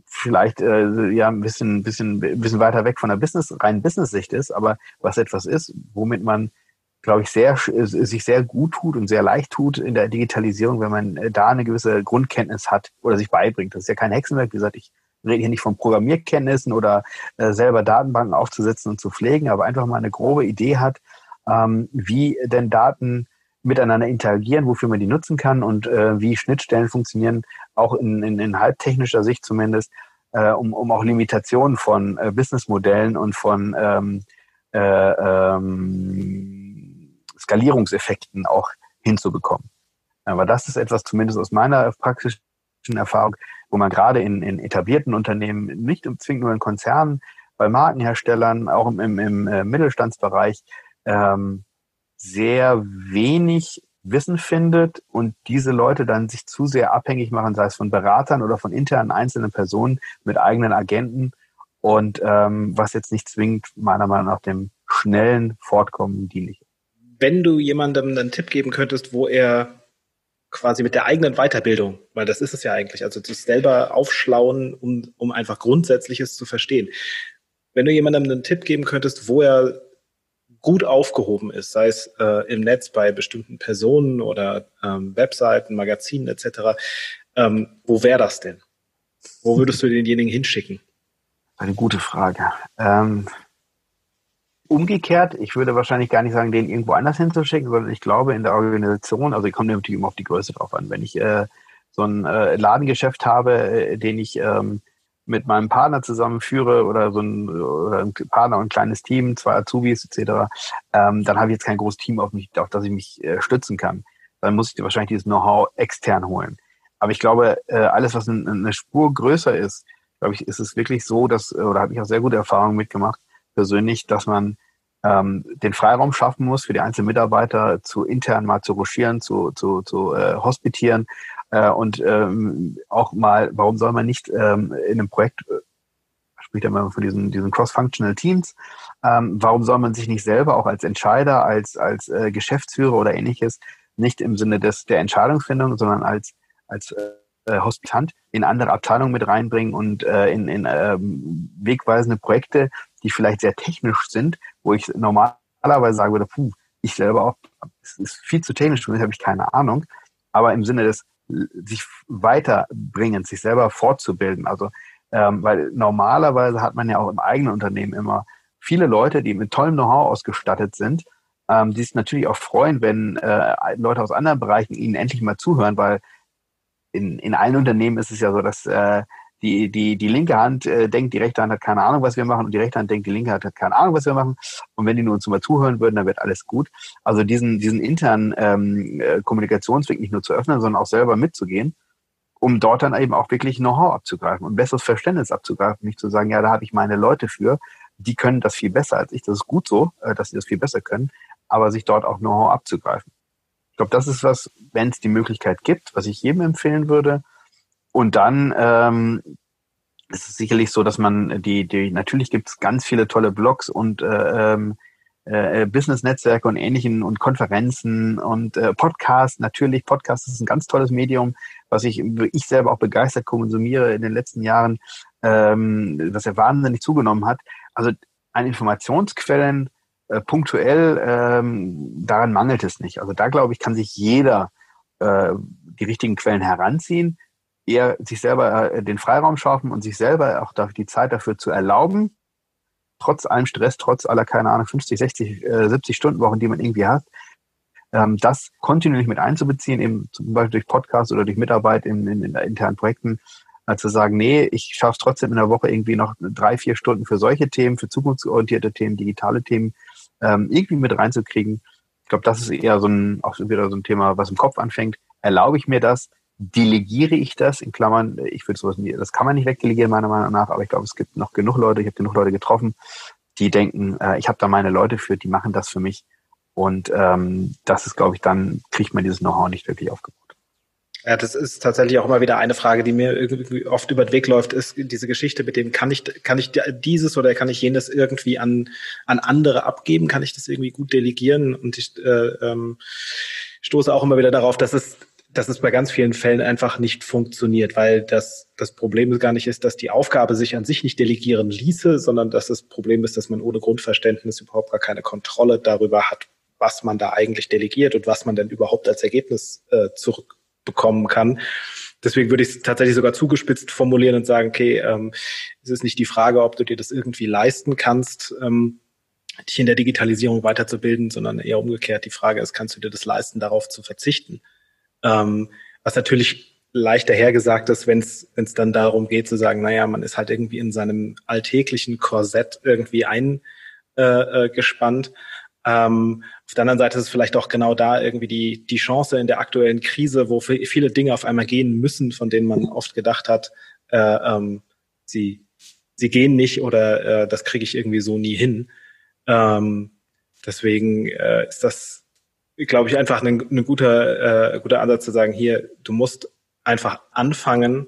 vielleicht äh, ja ein bisschen, bisschen, bisschen weiter weg von der Business, reinen Business-Sicht ist, aber was etwas ist, womit man glaube ich, sehr, sich sehr gut tut und sehr leicht tut in der Digitalisierung, wenn man äh, da eine gewisse Grundkenntnis hat oder sich beibringt. Das ist ja kein Hexenwerk. Wie gesagt, ich rede hier nicht von Programmierkenntnissen oder äh, selber Datenbanken aufzusetzen und zu pflegen, aber einfach mal eine grobe Idee hat, ähm, wie denn Daten miteinander interagieren, wofür man die nutzen kann und äh, wie Schnittstellen funktionieren, auch in, in, in halbtechnischer Sicht zumindest, um, um auch Limitationen von Businessmodellen und von ähm, äh, ähm, Skalierungseffekten auch hinzubekommen. Aber das ist etwas, zumindest aus meiner praktischen Erfahrung, wo man gerade in, in etablierten Unternehmen, nicht zwingend nur in Konzernen, bei Markenherstellern, auch im, im, im äh, Mittelstandsbereich, ähm, sehr wenig Wissen findet und diese Leute dann sich zu sehr abhängig machen, sei es von Beratern oder von internen einzelnen Personen mit eigenen Agenten und ähm, was jetzt nicht zwingend meiner Meinung nach dem schnellen Fortkommen dienlich ist wenn du jemandem einen Tipp geben könntest, wo er quasi mit der eigenen Weiterbildung, weil das ist es ja eigentlich, also sich selber aufschlauen, um, um einfach Grundsätzliches zu verstehen. Wenn du jemandem einen Tipp geben könntest, wo er gut aufgehoben ist, sei es äh, im Netz bei bestimmten Personen oder ähm, Webseiten, Magazinen etc., ähm, wo wäre das denn? Wo würdest du denjenigen hinschicken? Eine gute Frage. Ähm, Umgekehrt, ich würde wahrscheinlich gar nicht sagen, den irgendwo anders hinzuschicken, sondern ich glaube in der Organisation, also ich komme natürlich immer auf die Größe drauf an. Wenn ich äh, so ein äh, Ladengeschäft habe, äh, den ich ähm, mit meinem Partner zusammenführe oder so ein, oder ein Partner und ein kleines Team, zwei Azubis etc., ähm, dann habe ich jetzt kein großes Team auf mich, auf das ich mich äh, stützen kann. Dann muss ich wahrscheinlich dieses Know-how extern holen. Aber ich glaube, äh, alles, was ein, eine Spur größer ist, glaube ich, ist es wirklich so, dass, oder habe ich auch sehr gute Erfahrungen mitgemacht, persönlich, dass man ähm, den Freiraum schaffen muss für die einzelnen Mitarbeiter zu intern mal zu ruschieren, zu, zu, zu äh, hospitieren äh, und ähm, auch mal, warum soll man nicht ähm, in einem Projekt, äh, spricht ja immer von diesen, diesen Cross-Functional Teams, ähm, warum soll man sich nicht selber auch als Entscheider, als, als äh, Geschäftsführer oder ähnliches, nicht im Sinne des, der Entscheidungsfindung, sondern als, als äh, Hospitant in andere Abteilungen mit reinbringen und äh, in, in ähm, wegweisende Projekte, die vielleicht sehr technisch sind, wo ich normalerweise sagen würde, puh, ich selber auch, es ist viel zu technisch, für mich habe ich keine Ahnung, aber im Sinne des sich weiterbringen, sich selber fortzubilden. Also ähm, weil normalerweise hat man ja auch im eigenen Unternehmen immer viele Leute, die mit tollem Know-how ausgestattet sind, ähm, die sich natürlich auch freuen, wenn äh, Leute aus anderen Bereichen ihnen endlich mal zuhören, weil in, in allen Unternehmen ist es ja so, dass äh, die, die, die linke Hand äh, denkt, die rechte Hand hat keine Ahnung, was wir machen, und die rechte Hand denkt, die linke Hand hat keine Ahnung, was wir machen. Und wenn die nur uns mal zuhören würden, dann wird alles gut. Also diesen, diesen internen ähm, äh, Kommunikationsweg nicht nur zu öffnen, sondern auch selber mitzugehen, um dort dann eben auch wirklich Know-how abzugreifen und besseres Verständnis abzugreifen. Nicht zu sagen, ja, da habe ich meine Leute für, die können das viel besser als ich. Das ist gut so, äh, dass sie das viel besser können, aber sich dort auch Know-how abzugreifen. Ich glaube, das ist was, wenn es die Möglichkeit gibt, was ich jedem empfehlen würde, und dann ähm, ist es sicherlich so, dass man die, die natürlich gibt es ganz viele tolle Blogs und äh, ähm, äh, Business-Netzwerke und ähnlichen und Konferenzen und äh, Podcasts. Natürlich, Podcast ist ein ganz tolles Medium, was ich, ich selber auch begeistert konsumiere in den letzten Jahren, ähm, was ja wahnsinnig zugenommen hat. Also an Informationsquellen äh, punktuell, ähm, daran mangelt es nicht. Also da glaube ich, kann sich jeder äh, die richtigen Quellen heranziehen eher sich selber äh, den Freiraum schaffen und sich selber auch die Zeit dafür zu erlauben, trotz allem Stress, trotz aller, keine Ahnung, 50, 60, äh, 70 Stunden Wochen, die man irgendwie hat, ähm, das kontinuierlich mit einzubeziehen, eben zum Beispiel durch Podcasts oder durch Mitarbeit in, in, in internen Projekten, äh, zu sagen, nee, ich schaffe es trotzdem in der Woche irgendwie noch drei, vier Stunden für solche Themen, für zukunftsorientierte Themen, digitale Themen ähm, irgendwie mit reinzukriegen. Ich glaube, das ist eher so ein, auch wieder so ein Thema, was im Kopf anfängt. Erlaube ich mir das? Delegiere ich das? In Klammern, ich würde sowas nie, das kann man nicht wegdelegieren, meiner Meinung nach, aber ich glaube, es gibt noch genug Leute, ich habe genug Leute getroffen, die denken, äh, ich habe da meine Leute für, die machen das für mich. Und ähm, das ist, glaube ich, dann kriegt man dieses Know-how nicht wirklich aufgebaut. Ja, das ist tatsächlich auch immer wieder eine Frage, die mir irgendwie oft über den Weg läuft, ist diese Geschichte mit dem, kann ich, kann ich dieses oder kann ich jenes irgendwie an, an andere abgeben? Kann ich das irgendwie gut delegieren? Und ich äh, ähm, stoße auch immer wieder darauf, dass es, dass es bei ganz vielen Fällen einfach nicht funktioniert, weil das, das Problem gar nicht ist, dass die Aufgabe sich an sich nicht delegieren ließe, sondern dass das Problem ist, dass man ohne Grundverständnis überhaupt gar keine Kontrolle darüber hat, was man da eigentlich delegiert und was man denn überhaupt als Ergebnis äh, zurück bekommen kann. Deswegen würde ich es tatsächlich sogar zugespitzt formulieren und sagen, okay, ähm, es ist nicht die Frage, ob du dir das irgendwie leisten kannst, ähm, dich in der Digitalisierung weiterzubilden, sondern eher umgekehrt die Frage ist, kannst du dir das leisten, darauf zu verzichten? Ähm, was natürlich leichter hergesagt ist, wenn es dann darum geht zu sagen, naja, man ist halt irgendwie in seinem alltäglichen Korsett irgendwie eingespannt. Äh, äh, ähm, auf der anderen Seite ist es vielleicht auch genau da irgendwie die, die Chance in der aktuellen Krise, wo viele Dinge auf einmal gehen müssen, von denen man oft gedacht hat, äh, ähm, sie, sie gehen nicht oder äh, das kriege ich irgendwie so nie hin. Ähm, deswegen äh, ist das, glaube ich, einfach ein, ein guter, äh, guter Ansatz zu sagen, hier, du musst einfach anfangen,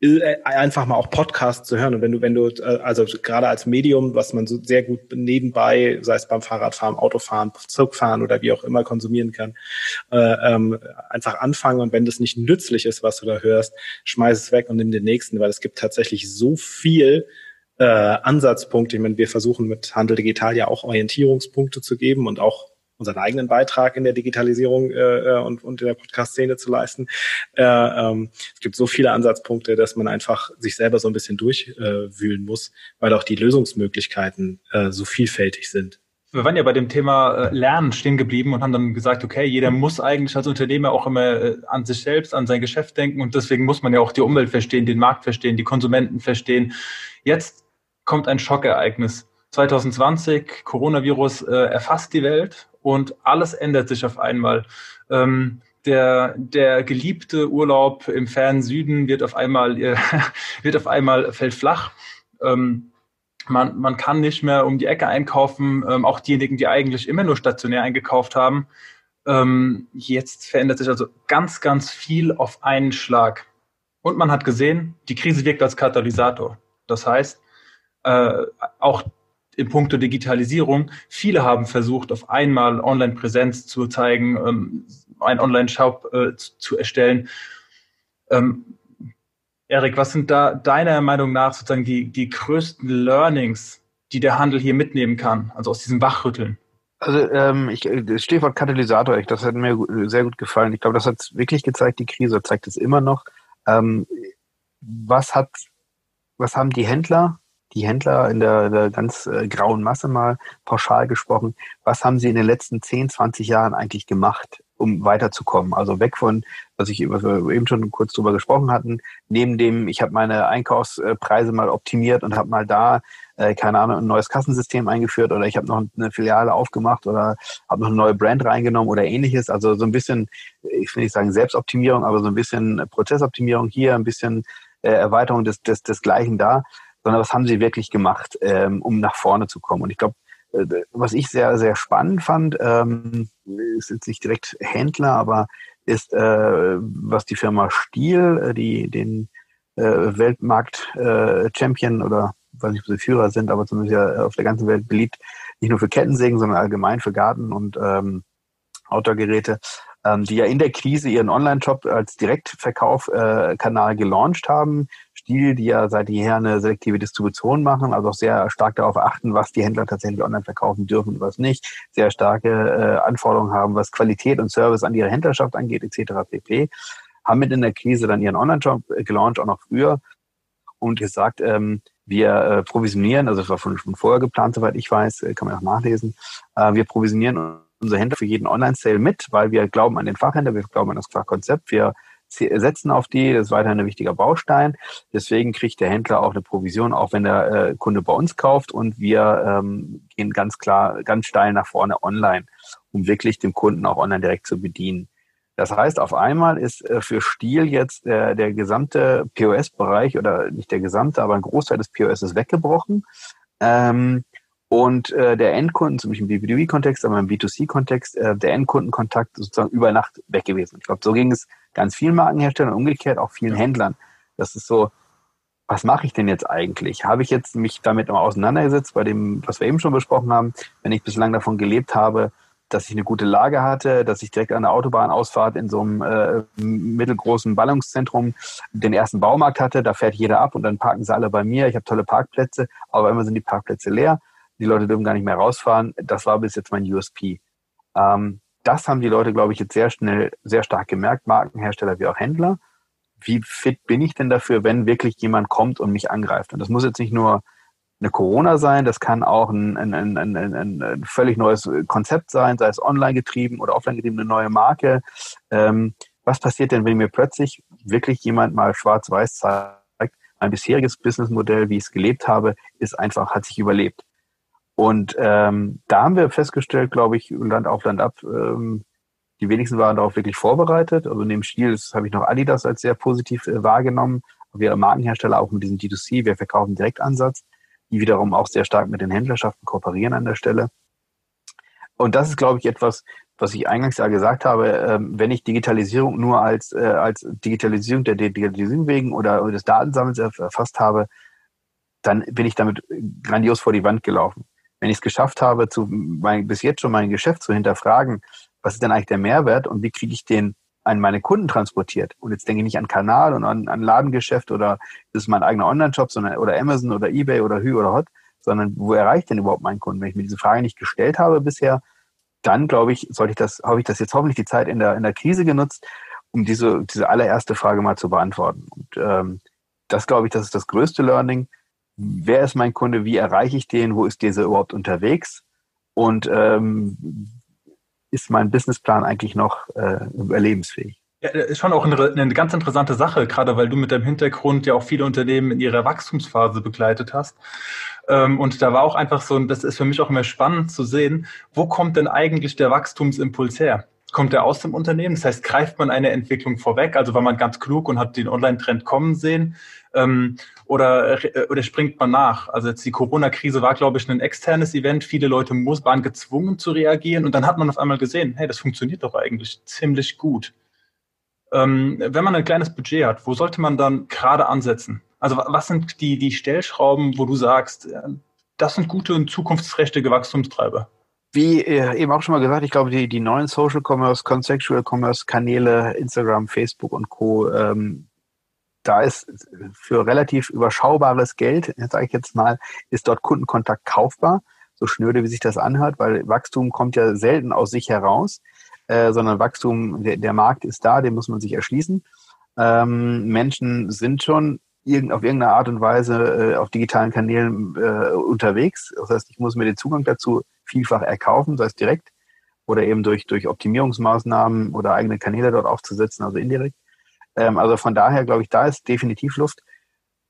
äh, einfach mal auch Podcasts zu hören. Und wenn du, wenn du, äh, also gerade als Medium, was man so sehr gut nebenbei, sei es beim Fahrradfahren, Autofahren, Zugfahren oder wie auch immer konsumieren kann, äh, ähm, einfach anfangen und wenn das nicht nützlich ist, was du da hörst, schmeiß es weg und nimm den nächsten, weil es gibt tatsächlich so viel äh, Ansatzpunkte. Ich meine, wir versuchen mit Handel Digital ja auch Orientierungspunkte zu geben und auch unseren eigenen Beitrag in der Digitalisierung äh, äh, und, und in der Podcast-Szene zu leisten. Äh, ähm, es gibt so viele Ansatzpunkte, dass man einfach sich selber so ein bisschen durchwühlen äh, muss, weil auch die Lösungsmöglichkeiten äh, so vielfältig sind. Wir waren ja bei dem Thema äh, Lernen stehen geblieben und haben dann gesagt, okay, jeder muss eigentlich als Unternehmer auch immer äh, an sich selbst, an sein Geschäft denken und deswegen muss man ja auch die Umwelt verstehen, den Markt verstehen, die Konsumenten verstehen. Jetzt kommt ein Schockereignis. 2020, Coronavirus äh, erfasst die Welt und alles ändert sich auf einmal. Ähm, der, der geliebte Urlaub im fernen Süden wird auf einmal, äh, wird auf einmal fällt flach. Ähm, man, man kann nicht mehr um die Ecke einkaufen, ähm, auch diejenigen, die eigentlich immer nur stationär eingekauft haben. Ähm, jetzt verändert sich also ganz, ganz viel auf einen Schlag. Und man hat gesehen, die Krise wirkt als Katalysator. Das heißt, äh, auch in puncto Digitalisierung. Viele haben versucht, auf einmal Online-Präsenz zu zeigen, ähm, einen Online-Shop äh, zu, zu, erstellen. Ähm, Erik, was sind da deiner Meinung nach sozusagen die, die größten Learnings, die der Handel hier mitnehmen kann, also aus diesem Wachrütteln? Also ähm, ich, das Stichwort Katalysator, das hat mir sehr gut gefallen. Ich glaube, das hat wirklich gezeigt, die Krise zeigt es immer noch. Ähm, was hat, was haben die Händler die Händler in der, der ganz äh, grauen Masse mal pauschal gesprochen, was haben sie in den letzten 10, 20 Jahren eigentlich gemacht, um weiterzukommen? Also weg von, was ich was wir eben schon kurz drüber gesprochen hatten, neben dem, ich habe meine Einkaufspreise mal optimiert und habe mal da, äh, keine Ahnung, ein neues Kassensystem eingeführt oder ich habe noch eine Filiale aufgemacht oder habe noch eine neue Brand reingenommen oder ähnliches. Also so ein bisschen, ich will nicht sagen Selbstoptimierung, aber so ein bisschen Prozessoptimierung hier, ein bisschen äh, Erweiterung des, des, des Gleichen da sondern was haben sie wirklich gemacht, ähm, um nach vorne zu kommen. Und ich glaube, äh, was ich sehr, sehr spannend fand, ähm, ist jetzt nicht direkt Händler, aber ist, äh, was die Firma Stiel, äh, die den äh, Weltmarkt-Champion äh, oder weiß nicht, ob sie Führer sind, aber zumindest ja auf der ganzen Welt beliebt, nicht nur für Kettensägen, sondern allgemein für Garten und ähm, Outdoor-Geräte, ähm, die ja in der Krise ihren Online-Shop als Direktverkaufkanal äh, gelauncht haben, Stil, die ja seit jeher eine selektive Distribution machen, also auch sehr stark darauf achten, was die Händler tatsächlich online verkaufen dürfen und was nicht, sehr starke äh, Anforderungen haben, was Qualität und Service an ihre Händlerschaft angeht, etc. pp. Haben mit in der Krise dann ihren Online-Shop äh, gelauncht, auch noch früher, und gesagt, ähm, wir äh, provisionieren, also das war schon, schon vorher geplant, soweit ich weiß, äh, kann man auch nachlesen, äh, wir provisionieren unsere Händler für jeden Online-Sale mit, weil wir glauben an den Fachhändler, wir glauben an das Fachkonzept, wir setzen auf die, das ist weiterhin ein wichtiger Baustein. Deswegen kriegt der Händler auch eine Provision, auch wenn der äh, Kunde bei uns kauft und wir ähm, gehen ganz klar, ganz steil nach vorne online, um wirklich dem Kunden auch online direkt zu bedienen. Das heißt, auf einmal ist äh, für Stiel jetzt äh, der gesamte POS-Bereich oder nicht der gesamte, aber ein Großteil des POS ist weggebrochen. Ähm, und äh, der Endkunden, zum Beispiel im B2B-Kontext, aber im B2C-Kontext, äh, der Endkundenkontakt sozusagen über Nacht weg gewesen. Ich glaube, so ging es ganz vielen Markenherstellern und umgekehrt auch vielen Händlern. Das ist so, was mache ich denn jetzt eigentlich? Habe ich jetzt mich damit mal auseinandergesetzt, bei dem, was wir eben schon besprochen haben, wenn ich bislang davon gelebt habe, dass ich eine gute Lage hatte, dass ich direkt an der Autobahnausfahrt in so einem äh, mittelgroßen Ballungszentrum den ersten Baumarkt hatte, da fährt jeder ab und dann parken sie alle bei mir. Ich habe tolle Parkplätze, aber immer sind die Parkplätze leer. Die Leute dürfen gar nicht mehr rausfahren. Das war bis jetzt mein USP. Ähm, das haben die Leute, glaube ich, jetzt sehr schnell, sehr stark gemerkt, Markenhersteller wie auch Händler. Wie fit bin ich denn dafür, wenn wirklich jemand kommt und mich angreift? Und das muss jetzt nicht nur eine Corona sein, das kann auch ein, ein, ein, ein, ein völlig neues Konzept sein, sei es online getrieben oder offline getrieben, eine neue Marke. Ähm, was passiert denn, wenn mir plötzlich wirklich jemand mal schwarz-weiß zeigt, mein bisheriges Businessmodell, wie ich es gelebt habe, ist einfach, hat sich überlebt. Und ähm, da haben wir festgestellt, glaube ich, Land auf Land ab, ähm, die wenigsten waren darauf wirklich vorbereitet. Also neben Stil habe ich noch Adidas als sehr positiv äh, wahrgenommen. Wir Markenhersteller auch mit diesem D2C, wir verkaufen Direktansatz, die wiederum auch sehr stark mit den Händlerschaften kooperieren an der Stelle. Und das ist, glaube ich, etwas, was ich eingangs ja gesagt habe, ähm, wenn ich Digitalisierung nur als, äh, als Digitalisierung der Digitalisierung wegen oder des Datensammels erfasst habe, dann bin ich damit grandios vor die Wand gelaufen wenn ich es geschafft habe, zu, mein, bis jetzt schon mein Geschäft zu hinterfragen, was ist denn eigentlich der Mehrwert und wie kriege ich den an meine Kunden transportiert? Und jetzt denke ich nicht an Kanal und an, an Ladengeschäft oder das ist mein eigener Online-Shop, oder Amazon oder eBay oder Hü oder Hot, sondern wo erreicht denn überhaupt mein Kunden? Wenn ich mir diese Frage nicht gestellt habe bisher, dann glaube ich, sollte ich das, habe ich das jetzt hoffentlich die Zeit in der, in der Krise genutzt, um diese, diese allererste Frage mal zu beantworten. Und ähm, das glaube ich, das ist das größte Learning wer ist mein Kunde, wie erreiche ich den, wo ist dieser überhaupt unterwegs und ähm, ist mein Businessplan eigentlich noch äh, überlebensfähig? Ja, ist schon auch eine, eine, ganz interessante Sache, gerade weil du mit deinem Hintergrund ja auch viele Unternehmen in ihrer Wachstumsphase begleitet hast. Ähm, und da war auch einfach so, das ist für mich auch immer spannend zu sehen, wo kommt denn eigentlich der Wachstumsimpuls her? Kommt der aus dem Unternehmen? Das heißt, greift man eine Entwicklung vorweg? Also war man ganz klug und hat den Online-Trend kommen sehen? Ähm, oder, äh, oder springt man nach? Also jetzt die Corona-Krise war, glaube ich, ein externes Event. Viele Leute muss, waren gezwungen zu reagieren und dann hat man auf einmal gesehen, hey, das funktioniert doch eigentlich ziemlich gut. Ähm, wenn man ein kleines Budget hat, wo sollte man dann gerade ansetzen? Also was sind die, die Stellschrauben, wo du sagst, äh, das sind gute und zukunftsträchtige Wachstumstreiber? Wie äh, eben auch schon mal gesagt, ich glaube, die, die neuen Social Commerce, Contextual Commerce Kanäle, Instagram, Facebook und Co., ähm, da ist für relativ überschaubares Geld, sage ich jetzt mal, ist dort Kundenkontakt kaufbar. So schnöde, wie sich das anhört, weil Wachstum kommt ja selten aus sich heraus, äh, sondern Wachstum, der, der, Markt ist da, den muss man sich erschließen. Ähm, Menschen sind schon irgend, auf irgendeine Art und Weise äh, auf digitalen Kanälen äh, unterwegs. Das heißt, ich muss mir den Zugang dazu vielfach erkaufen, sei es direkt oder eben durch, durch Optimierungsmaßnahmen oder eigene Kanäle dort aufzusetzen, also indirekt. Ähm, also von daher glaube ich, da ist definitiv Luft.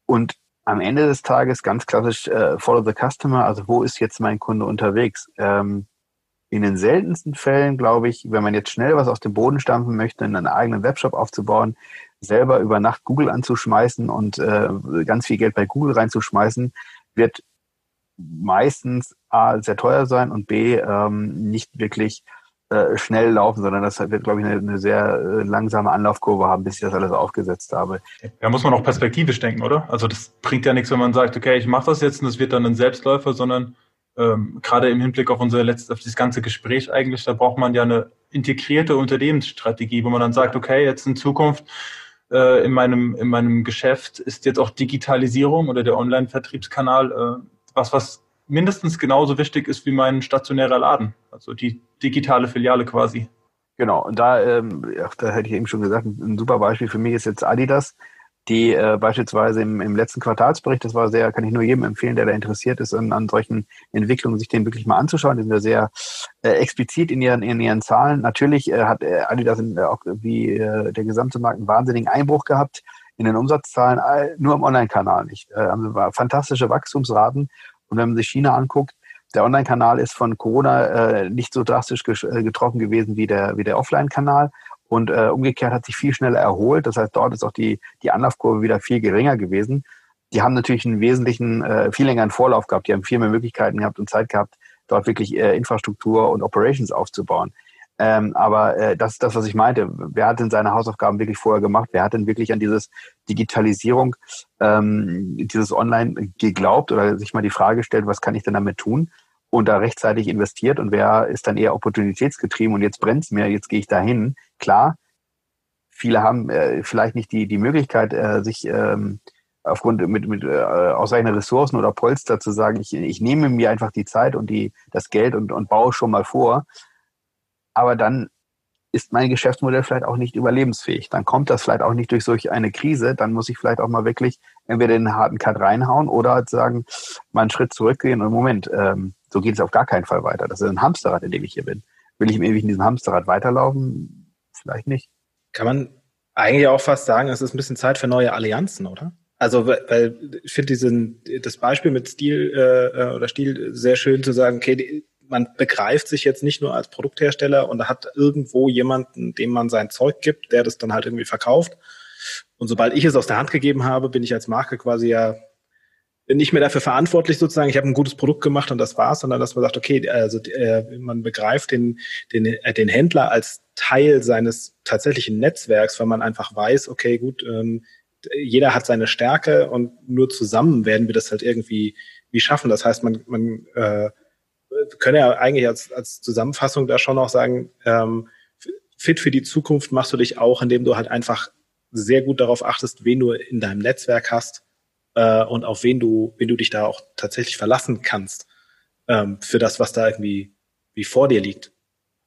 Und am Ende des Tages ganz klassisch äh, Follow the Customer, also wo ist jetzt mein Kunde unterwegs? Ähm, in den seltensten Fällen, glaube ich, wenn man jetzt schnell was aus dem Boden stampfen möchte, einen eigenen Webshop aufzubauen, selber über Nacht Google anzuschmeißen und äh, ganz viel Geld bei Google reinzuschmeißen, wird meistens A, sehr teuer sein und B, ähm, nicht wirklich äh, schnell laufen, sondern das wird, glaube ich, eine, eine, sehr äh, langsame Anlaufkurve haben, bis ich das alles aufgesetzt habe. Da muss man auch perspektivisch denken, oder? Also das bringt ja nichts, wenn man sagt, okay, ich mache das jetzt und es wird dann ein Selbstläufer, sondern ähm, gerade im Hinblick auf unser letztes, auf das ganze Gespräch eigentlich, da braucht man ja eine integrierte Unternehmensstrategie, wo man dann sagt, okay, jetzt in Zukunft äh, in meinem in meinem Geschäft ist jetzt auch Digitalisierung oder der Online-Vertriebskanal äh, was, was mindestens genauso wichtig ist wie mein stationärer Laden, also die digitale Filiale quasi. Genau, und da, ähm, ach, da hätte ich eben schon gesagt, ein super Beispiel für mich ist jetzt Adidas. die äh, beispielsweise im, im letzten Quartalsbericht, das war sehr, kann ich nur jedem empfehlen, der da interessiert ist, an, an solchen Entwicklungen, sich den wirklich mal anzuschauen. Die sind ja sehr äh, explizit in ihren, in ihren Zahlen. Natürlich äh, hat äh, Adidas in, äh, auch wie äh, der gesamte Markt einen wahnsinnigen Einbruch gehabt in den Umsatzzahlen, nur im Online-Kanal nicht. Äh, haben fantastische Wachstumsraten. Und wenn man sich China anguckt, der Online-Kanal ist von Corona äh, nicht so drastisch äh, getroffen gewesen wie der, wie der Offline-Kanal. Und äh, umgekehrt hat sich viel schneller erholt. Das heißt, dort ist auch die, die Anlaufkurve wieder viel geringer gewesen. Die haben natürlich einen wesentlichen, äh, viel längeren Vorlauf gehabt. Die haben viel mehr Möglichkeiten gehabt und Zeit gehabt, dort wirklich äh, Infrastruktur und Operations aufzubauen. Ähm, aber äh, das ist das, was ich meinte. Wer hat denn seine Hausaufgaben wirklich vorher gemacht? Wer hat denn wirklich an dieses Digitalisierung, ähm, dieses Online geglaubt oder sich mal die Frage gestellt, was kann ich denn damit tun? Und da rechtzeitig investiert und wer ist dann eher opportunitätsgetrieben und jetzt brennt's mir, jetzt gehe ich dahin. Klar, viele haben äh, vielleicht nicht die, die Möglichkeit, äh, sich ähm, aufgrund mit, mit äh, ausreichender Ressourcen oder Polster zu sagen, ich, ich nehme mir einfach die Zeit und die, das Geld und, und baue schon mal vor aber dann ist mein Geschäftsmodell vielleicht auch nicht überlebensfähig. Dann kommt das vielleicht auch nicht durch solch eine Krise. Dann muss ich vielleicht auch mal wirklich entweder den harten Cut reinhauen oder halt sagen, mal einen Schritt zurückgehen und Moment, ähm, so geht es auf gar keinen Fall weiter. Das ist ein Hamsterrad, in dem ich hier bin. Will ich im ewig in diesem Hamsterrad weiterlaufen? Vielleicht nicht. Kann man eigentlich auch fast sagen, es ist ein bisschen Zeit für neue Allianzen, oder? Also, weil ich finde diesen das Beispiel mit Stil äh, äh oder Stil sehr schön zu sagen, okay, die, man begreift sich jetzt nicht nur als Produkthersteller und hat irgendwo jemanden, dem man sein Zeug gibt, der das dann halt irgendwie verkauft. Und sobald ich es aus der Hand gegeben habe, bin ich als Marke quasi ja nicht mehr dafür verantwortlich sozusagen, ich habe ein gutes Produkt gemacht und das war's, sondern dass man sagt, okay, also äh, man begreift den, den, äh, den Händler als Teil seines tatsächlichen Netzwerks, weil man einfach weiß, okay, gut, ähm, jeder hat seine Stärke und nur zusammen werden wir das halt irgendwie wie schaffen. Das heißt, man, man äh, können ja eigentlich als, als Zusammenfassung da schon auch sagen, ähm, fit für die Zukunft machst du dich auch, indem du halt einfach sehr gut darauf achtest, wen du in deinem Netzwerk hast äh, und auf wen du, wen du dich da auch tatsächlich verlassen kannst ähm, für das, was da irgendwie wie vor dir liegt.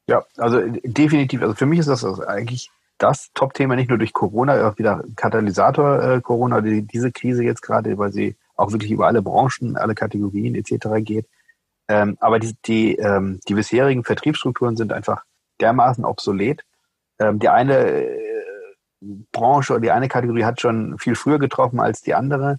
Ja, also definitiv. Also für mich ist das also eigentlich das Top-Thema nicht nur durch Corona, auch wieder Katalysator äh, Corona, die, diese Krise jetzt gerade, weil sie auch wirklich über alle Branchen, alle Kategorien etc. geht, ähm, aber die, die, ähm, die bisherigen Vertriebsstrukturen sind einfach dermaßen obsolet. Ähm, die eine äh, Branche oder die eine Kategorie hat schon viel früher getroffen als die andere.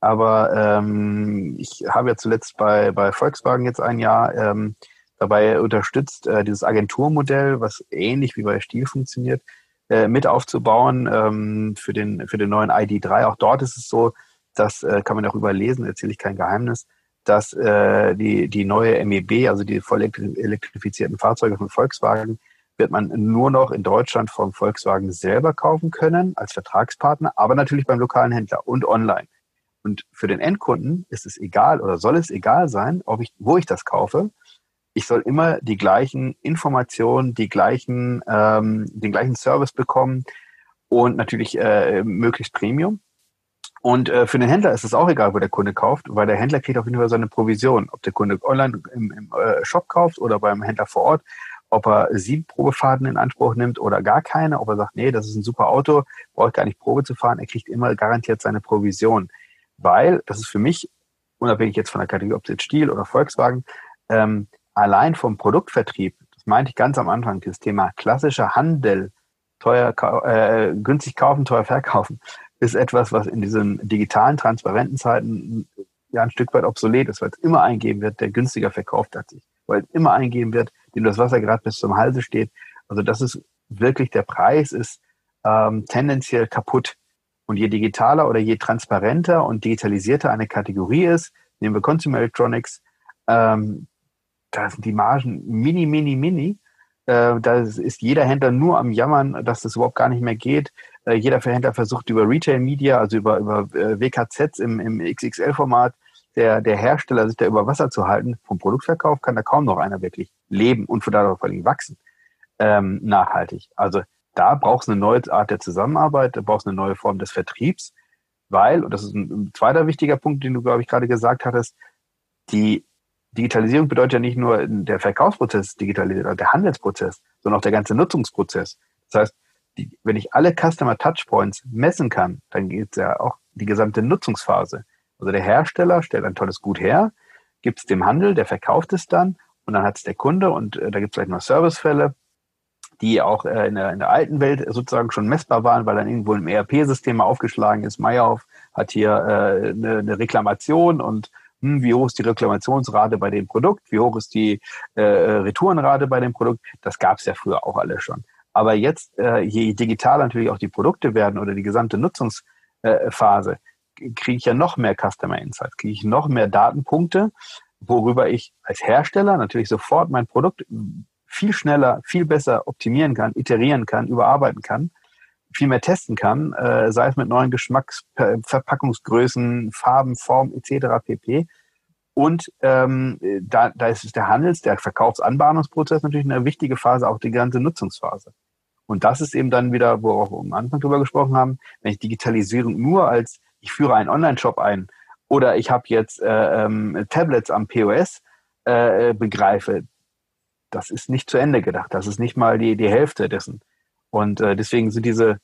Aber ähm, ich habe ja zuletzt bei, bei Volkswagen jetzt ein Jahr ähm, dabei unterstützt, äh, dieses Agenturmodell, was ähnlich wie bei Stiel funktioniert, äh, mit aufzubauen ähm, für, den, für den neuen ID3. Auch dort ist es so, das äh, kann man auch überlesen, erzähle ich kein Geheimnis, dass äh, die, die neue MEB, also die voll elektrifizierten Fahrzeuge von Volkswagen, wird man nur noch in Deutschland vom Volkswagen selber kaufen können als Vertragspartner, aber natürlich beim lokalen Händler und online. Und für den Endkunden ist es egal oder soll es egal sein, ob ich, wo ich das kaufe. Ich soll immer die gleichen Informationen, die gleichen, ähm, den gleichen Service bekommen und natürlich äh, möglichst Premium. Und äh, für den Händler ist es auch egal, wo der Kunde kauft, weil der Händler kriegt auf jeden Fall seine Provision. Ob der Kunde online im, im äh, Shop kauft oder beim Händler vor Ort, ob er sieben Probefahrten in Anspruch nimmt oder gar keine, ob er sagt, nee, das ist ein super Auto, brauche ich gar nicht Probe zu fahren, er kriegt immer garantiert seine Provision. Weil, das ist für mich, unabhängig jetzt von der Kategorie, ob es jetzt Stiel oder Volkswagen, ähm, allein vom Produktvertrieb, das meinte ich ganz am Anfang, das Thema klassischer Handel, teuer, äh, günstig kaufen, teuer verkaufen, ist etwas, was in diesen digitalen, transparenten Zeiten ja ein Stück weit obsolet ist, weil es immer eingeben wird, der günstiger verkauft hat sich, weil es immer eingeben wird, dem das Wasser gerade bis zum Halse steht. Also das ist wirklich, der Preis ist ähm, tendenziell kaputt. Und je digitaler oder je transparenter und digitalisierter eine Kategorie ist, nehmen wir Consumer Electronics, ähm, da sind die Margen mini, mini, mini. Äh, da ist jeder Händler nur am Jammern, dass das überhaupt gar nicht mehr geht. Äh, jeder Händler versucht über Retail Media, also über, über äh, WKZs im, im XXL-Format, der, der Hersteller sich da über Wasser zu halten. Vom Produktverkauf kann da kaum noch einer wirklich leben und von da vor allem wachsen, ähm, nachhaltig. Also da brauchst du eine neue Art der Zusammenarbeit, da brauchst du eine neue Form des Vertriebs, weil, und das ist ein, ein zweiter wichtiger Punkt, den du, glaube ich, gerade gesagt hattest, die Digitalisierung bedeutet ja nicht nur der Verkaufsprozess digitalisiert, der Handelsprozess, sondern auch der ganze Nutzungsprozess. Das heißt, die, wenn ich alle Customer Touchpoints messen kann, dann geht es ja auch die gesamte Nutzungsphase. Also der Hersteller stellt ein tolles Gut her, gibt es dem Handel, der verkauft es dann und dann hat es der Kunde und äh, da gibt es vielleicht noch Servicefälle, die auch äh, in, der, in der alten Welt sozusagen schon messbar waren, weil dann irgendwo im ERP-System aufgeschlagen ist. Meyerhoff hat hier äh, eine, eine Reklamation und hm, wie hoch ist die Reklamationsrate bei dem Produkt, wie hoch ist die äh, Retourenrate bei dem Produkt. Das gab es ja früher auch alle schon. Aber jetzt, äh, je digitaler natürlich auch die Produkte werden oder die gesamte Nutzungsphase, äh, kriege ich ja noch mehr Customer Insights, kriege ich noch mehr Datenpunkte, worüber ich als Hersteller natürlich sofort mein Produkt viel schneller, viel besser optimieren kann, iterieren kann, überarbeiten kann, viel mehr testen kann, äh, sei es mit neuen Geschmacks, Verpackungsgrößen, Farben, Form etc. pp. Und ähm, da, da ist der Handels-, der Verkaufsanbahnungsprozess natürlich eine wichtige Phase, auch die ganze Nutzungsphase. Und das ist eben dann wieder, wo wir am Anfang drüber gesprochen haben, wenn ich Digitalisierung nur als ich führe einen Online-Shop ein oder ich habe jetzt äh, ähm, Tablets am POS äh, begreife, das ist nicht zu Ende gedacht. Das ist nicht mal die, die Hälfte dessen. Und äh, deswegen sind diese,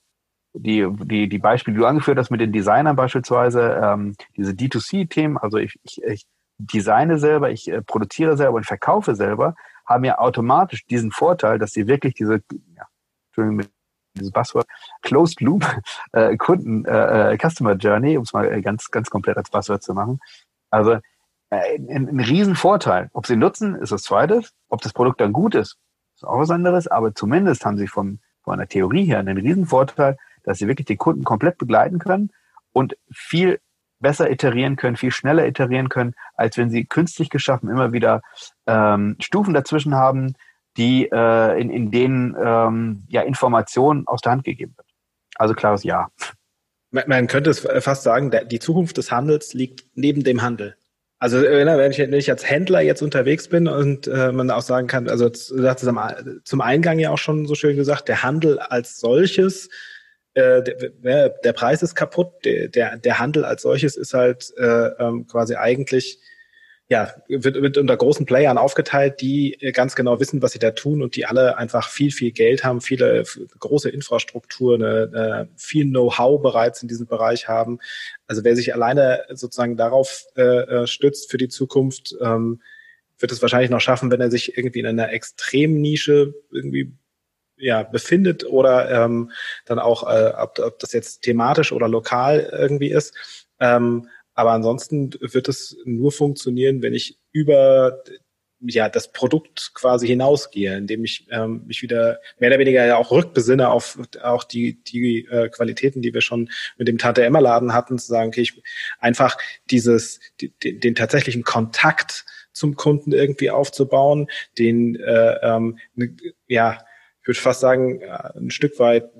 die, die, die Beispiele, die du angeführt hast mit den Designern beispielsweise, ähm, diese D2C-Themen, also ich, ich, ich designe selber, ich äh, produziere selber und verkaufe selber, haben ja automatisch diesen Vorteil, dass sie wirklich diese, ja, Entschuldigung, dieses Buzzword, Closed Loop äh, Kunden äh, äh Customer Journey, um es mal ganz, ganz komplett als Buzzword zu machen. Also äh, ein, ein Riesenvorteil. Ob sie nutzen, ist das Zweite. Ob das Produkt dann gut ist, ist auch was anderes. Aber zumindest haben sie von, von der Theorie her einen Riesenvorteil, dass sie wirklich den Kunden komplett begleiten können und viel besser iterieren können, viel schneller iterieren können, als wenn sie künstlich geschaffen immer wieder ähm, Stufen dazwischen haben, die äh, in, in denen ähm, ja Informationen aus der Hand gegeben wird. Also klares Ja. Man, man könnte es fast sagen, die Zukunft des Handels liegt neben dem Handel. Also äh, wenn ich, wenn ich als Händler jetzt unterwegs bin und äh, man auch sagen kann, also du hast es zum Eingang ja auch schon so schön gesagt, der Handel als solches, äh, der, der Preis ist kaputt, der, der, der Handel als solches ist halt äh, ähm, quasi eigentlich ja, wird, wird unter großen Playern aufgeteilt, die äh, ganz genau wissen, was sie da tun und die alle einfach viel, viel Geld haben, viele große Infrastruktur, eine, eine, viel Know-how bereits in diesem Bereich haben. Also wer sich alleine sozusagen darauf äh, äh, stützt für die Zukunft, ähm, wird es wahrscheinlich noch schaffen, wenn er sich irgendwie in einer extremen Nische irgendwie ja, befindet oder ähm, dann auch, äh, ob, ob das jetzt thematisch oder lokal irgendwie ist. Ähm, aber ansonsten wird es nur funktionieren, wenn ich über ja, das Produkt quasi hinausgehe, indem ich ähm, mich wieder mehr oder weniger ja auch rückbesinne auf auch die, die äh, Qualitäten, die wir schon mit dem Tante Emma Laden hatten, zu sagen, okay, ich einfach dieses, die, den, den tatsächlichen Kontakt zum Kunden irgendwie aufzubauen, den äh, ähm, ja, ich würde fast sagen, äh, ein Stück weit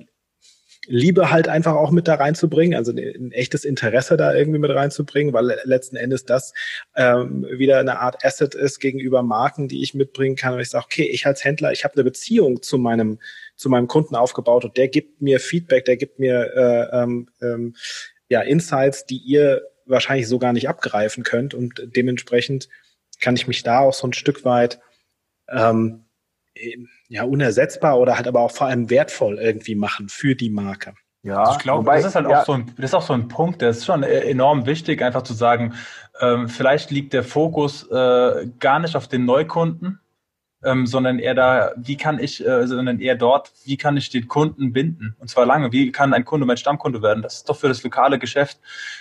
Liebe halt einfach auch mit da reinzubringen, also ein echtes Interesse da irgendwie mit reinzubringen, weil letzten Endes das ähm, wieder eine Art Asset ist gegenüber Marken, die ich mitbringen kann. Und ich sage, okay, ich als Händler, ich habe eine Beziehung zu meinem zu meinem Kunden aufgebaut und der gibt mir Feedback, der gibt mir äh, ähm, ähm, ja Insights, die ihr wahrscheinlich so gar nicht abgreifen könnt und dementsprechend kann ich mich da auch so ein Stück weit ähm, ja, unersetzbar oder halt aber auch vor allem wertvoll irgendwie machen für die Marke. Ja, also ich glaube, das ist halt ja. auch so ein, das ist auch so ein Punkt, der ist schon enorm wichtig, einfach zu sagen, ähm, vielleicht liegt der Fokus äh, gar nicht auf den Neukunden, ähm, sondern eher da, wie kann ich, äh, sondern eher dort, wie kann ich den Kunden binden? Und zwar lange, wie kann ein Kunde mein Stammkunde werden? Das ist doch für das lokale Geschäft.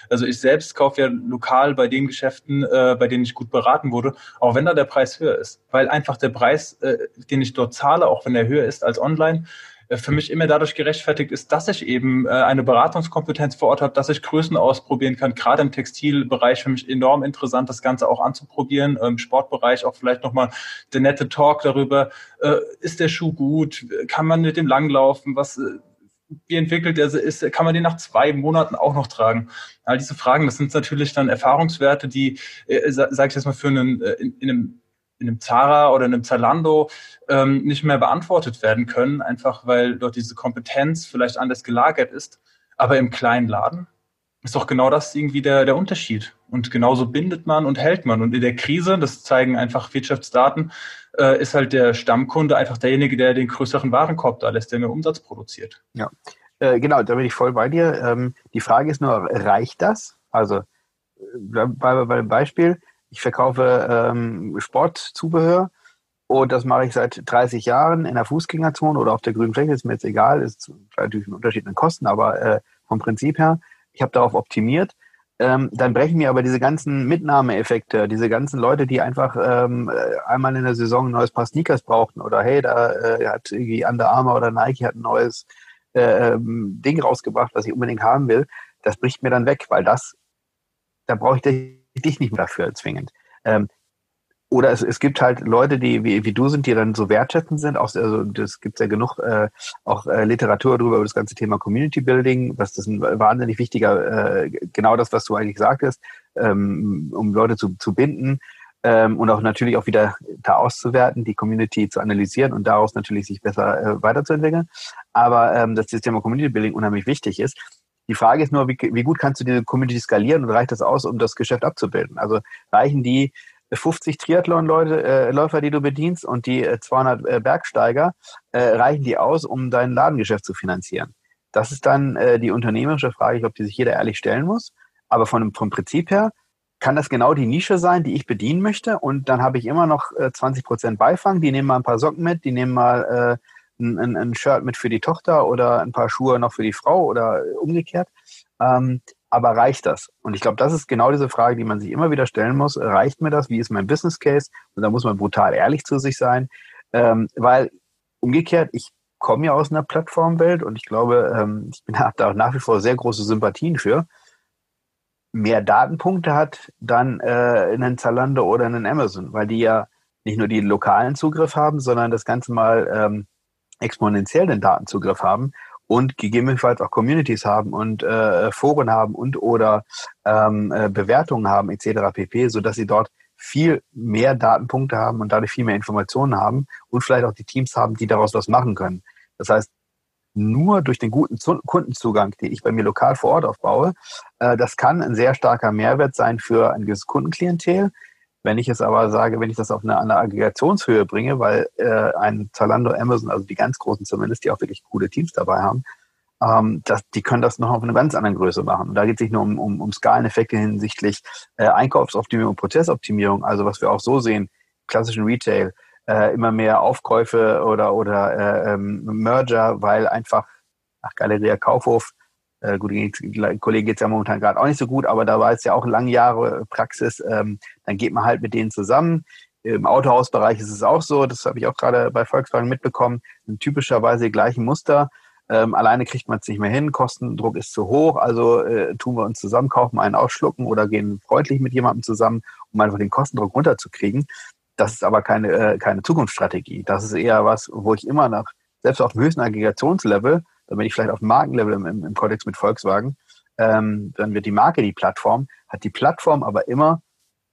Also ich selbst kaufe ja lokal bei den Geschäften, äh, bei denen ich gut beraten wurde, auch wenn da der Preis höher ist. Weil einfach der Preis, äh, den ich dort zahle, auch wenn er höher ist als online, für mich immer dadurch gerechtfertigt ist, dass ich eben äh, eine Beratungskompetenz vor Ort habe, dass ich Größen ausprobieren kann. Gerade im Textilbereich für mich enorm interessant, das Ganze auch anzuprobieren. Im Sportbereich auch vielleicht nochmal der nette Talk darüber, äh, ist der Schuh gut? Kann man mit dem langlaufen? Was, wie entwickelt er ist? Kann man den nach zwei Monaten auch noch tragen? All diese Fragen, das sind natürlich dann Erfahrungswerte, die, sage ich jetzt mal, für einen, in, in einem in einem Zara oder in einem Zalando ähm, nicht mehr beantwortet werden können, einfach weil dort diese Kompetenz vielleicht anders gelagert ist. Aber im kleinen Laden, ist doch genau das irgendwie der, der Unterschied. Und genauso bindet man und hält man. Und in der Krise, das zeigen einfach Wirtschaftsdaten, äh, ist halt der Stammkunde einfach derjenige, der den größeren Warenkorb da lässt, der mehr Umsatz produziert. Ja, äh, genau, da bin ich voll bei dir. Ähm, die Frage ist nur, reicht das? Also äh, bei, bei dem Beispiel, ich verkaufe ähm, Sportzubehör und das mache ich seit 30 Jahren in der Fußgängerzone oder auf der grünen Fläche, ist mir jetzt egal, ist natürlich ein Unterschied in Kosten, aber äh, vom Prinzip her, ich habe darauf optimiert. Ähm, dann brechen mir aber diese ganzen Mitnahmeeffekte, diese ganzen Leute, die einfach ähm, äh, einmal in der Saison ein neues Paar Sneakers brauchten oder hey, da äh, hat irgendwie Under Armour oder Nike hat ein neues äh, ähm, Ding rausgebracht, was ich unbedingt haben will, das bricht mir dann weg, weil das, da brauche ich dich nicht mehr dafür zwingend. Ähm, oder es, es gibt halt Leute, die wie, wie du sind, die dann so wertschätzend sind. Auch, also das gibt ja genug äh, auch äh, Literatur darüber über das ganze Thema Community Building, was das ein wahnsinnig wichtiger, äh, genau das, was du eigentlich sagtest, ähm, um Leute zu, zu binden ähm, und auch natürlich auch wieder da auszuwerten, die Community zu analysieren und daraus natürlich sich besser äh, weiterzuentwickeln. Aber ähm, dass das Thema Community Building unheimlich wichtig ist. Die Frage ist nur, wie, wie gut kannst du diese Community skalieren und reicht das aus, um das Geschäft abzubilden? Also reichen die 50 Triathlon-Leute, äh, Läufer, die du bedienst und die äh, 200 äh, Bergsteiger, äh, reichen die aus, um dein Ladengeschäft zu finanzieren? Das ist dann äh, die unternehmerische Frage, ich glaube, die sich jeder ehrlich stellen muss. Aber von, vom Prinzip her kann das genau die Nische sein, die ich bedienen möchte. Und dann habe ich immer noch äh, 20 Prozent Beifang. Die nehmen mal ein paar Socken mit, die nehmen mal äh, ein, ein, Shirt mit für die Tochter oder ein paar Schuhe noch für die Frau oder umgekehrt. Ähm, aber reicht das? Und ich glaube, das ist genau diese Frage, die man sich immer wieder stellen muss. Reicht mir das? Wie ist mein Business Case? Und da muss man brutal ehrlich zu sich sein, ähm, weil umgekehrt, ich komme ja aus einer Plattformwelt und ich glaube, ähm, ich bin da nach wie vor sehr große Sympathien für. Mehr Datenpunkte hat dann äh, einen Zalando oder einen Amazon, weil die ja nicht nur die lokalen Zugriff haben, sondern das Ganze mal ähm, exponentiell den Datenzugriff haben und gegebenenfalls auch Communities haben und äh, Foren haben und oder ähm, äh, Bewertungen haben etc. pp, so dass sie dort viel mehr Datenpunkte haben und dadurch viel mehr Informationen haben und vielleicht auch die Teams haben, die daraus was machen können. Das heißt, nur durch den guten Kundenzugang, den ich bei mir lokal vor Ort aufbaue, äh, das kann ein sehr starker Mehrwert sein für ein gewisses Kundenklientel. Wenn ich es aber sage, wenn ich das auf eine, eine Aggregationshöhe bringe, weil äh, ein Zalando, Amazon, also die ganz großen zumindest, die auch wirklich coole Teams dabei haben, ähm, das, die können das noch auf eine ganz andere Größe machen. Und da geht es nicht nur um, um, um Skaleneffekte hinsichtlich äh, Einkaufsoptimierung und Prozessoptimierung, also was wir auch so sehen, klassischen Retail, äh, immer mehr Aufkäufe oder, oder äh, ähm, Merger, weil einfach nach Galeria Kaufhof äh, gut, Kollegen geht es ja momentan gerade auch nicht so gut, aber da war es ja auch lange Jahre Praxis. Ähm, dann geht man halt mit denen zusammen. Im Autohausbereich ist es auch so, das habe ich auch gerade bei Volkswagen mitbekommen, typischerweise die gleichen Muster. Ähm, alleine kriegt man es nicht mehr hin, Kostendruck ist zu hoch, also äh, tun wir uns zusammen, kaufen einen ausschlucken oder gehen freundlich mit jemandem zusammen, um einfach den Kostendruck runterzukriegen. Das ist aber keine, äh, keine Zukunftsstrategie. Das ist eher was, wo ich immer nach, selbst auf dem höchsten Aggregationslevel, da bin ich vielleicht auf Markenlevel im, im, im Kontext mit Volkswagen, ähm, dann wird die Marke die Plattform, hat die Plattform aber immer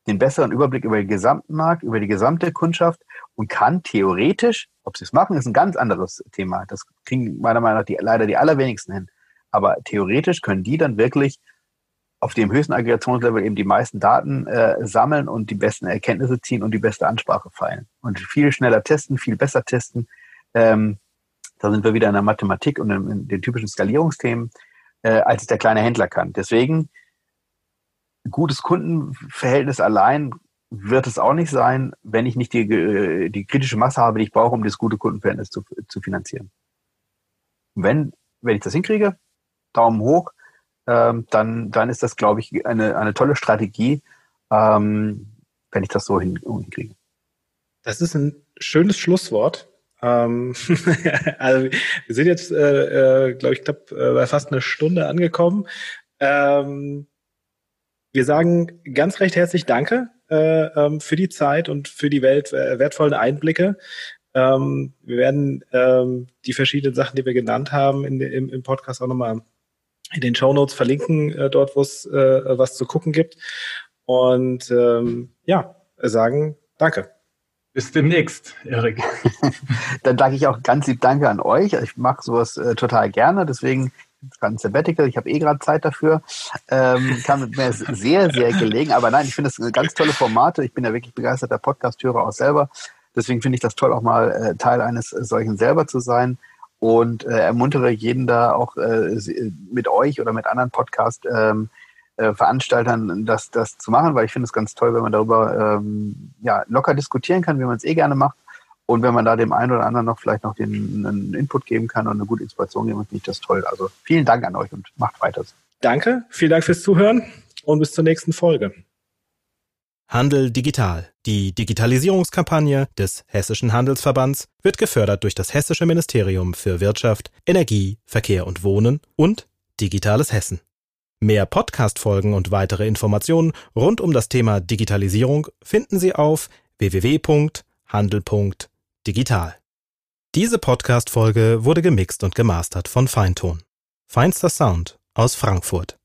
den besseren Überblick über den gesamten Markt, über die gesamte Kundschaft und kann theoretisch, ob sie es machen, ist ein ganz anderes Thema. Das kriegen meiner Meinung nach die, leider die allerwenigsten hin. Aber theoretisch können die dann wirklich auf dem höchsten Aggregationslevel eben die meisten Daten äh, sammeln und die besten Erkenntnisse ziehen und die beste Ansprache feilen. Und viel schneller testen, viel besser testen. Ähm, da sind wir wieder in der Mathematik und in, den typischen Skalierungsthemen, äh, als es der kleine Händler kann. Deswegen, gutes Kundenverhältnis allein wird es auch nicht sein, wenn ich nicht die, äh, die kritische Masse habe, die ich brauche, um das gute Kundenverhältnis zu, zu finanzieren. wenn, wenn ich das hinkriege, Daumen hoch, ähm, dann, dann ist das, glaube ich, eine, eine tolle Strategie, ähm, wenn ich das so hinkriege. Das ist ein schönes Schlusswort. Ähm, also wir sind jetzt, äh, äh, glaube ich, knapp äh, bei fast eine Stunde angekommen. Ähm, wir sagen ganz recht herzlich Danke äh, ähm, für die Zeit und für die Welt, äh, wertvollen Einblicke. Ähm, wir werden ähm, die verschiedenen Sachen, die wir genannt haben, in, im, im Podcast auch nochmal in den Show Notes verlinken, äh, dort, wo es äh, was zu gucken gibt. Und ähm, ja, sagen Danke. Bis demnächst, Erik. Dann danke ich auch ganz lieb Danke an euch. Ich mache sowas äh, total gerne. Deswegen gerade ein Sabbatical, ich habe eh gerade Zeit dafür. Ähm, kam mir sehr, sehr gelegen. Aber nein, ich finde das ganz tolle Formate. Ich bin ja wirklich begeisterter Podcast-Hörer auch selber. Deswegen finde ich das toll, auch mal äh, Teil eines solchen selber zu sein und äh, ermuntere jeden da auch äh, mit euch oder mit anderen Podcast ähm, äh, Veranstaltern das, das zu machen, weil ich finde es ganz toll, wenn man darüber ähm, ja, locker diskutieren kann, wie man es eh gerne macht. Und wenn man da dem einen oder anderen noch vielleicht noch den einen Input geben kann und eine gute Inspiration geben, finde ich das toll. Also vielen Dank an euch und macht weiter. Danke, vielen Dank fürs Zuhören und bis zur nächsten Folge. Handel digital. Die Digitalisierungskampagne des Hessischen Handelsverbands wird gefördert durch das Hessische Ministerium für Wirtschaft, Energie, Verkehr und Wohnen und Digitales Hessen. Mehr Podcast-Folgen und weitere Informationen rund um das Thema Digitalisierung finden Sie auf www.handel.digital. Diese Podcast-Folge wurde gemixt und gemastert von Feinton. Feinster Sound aus Frankfurt.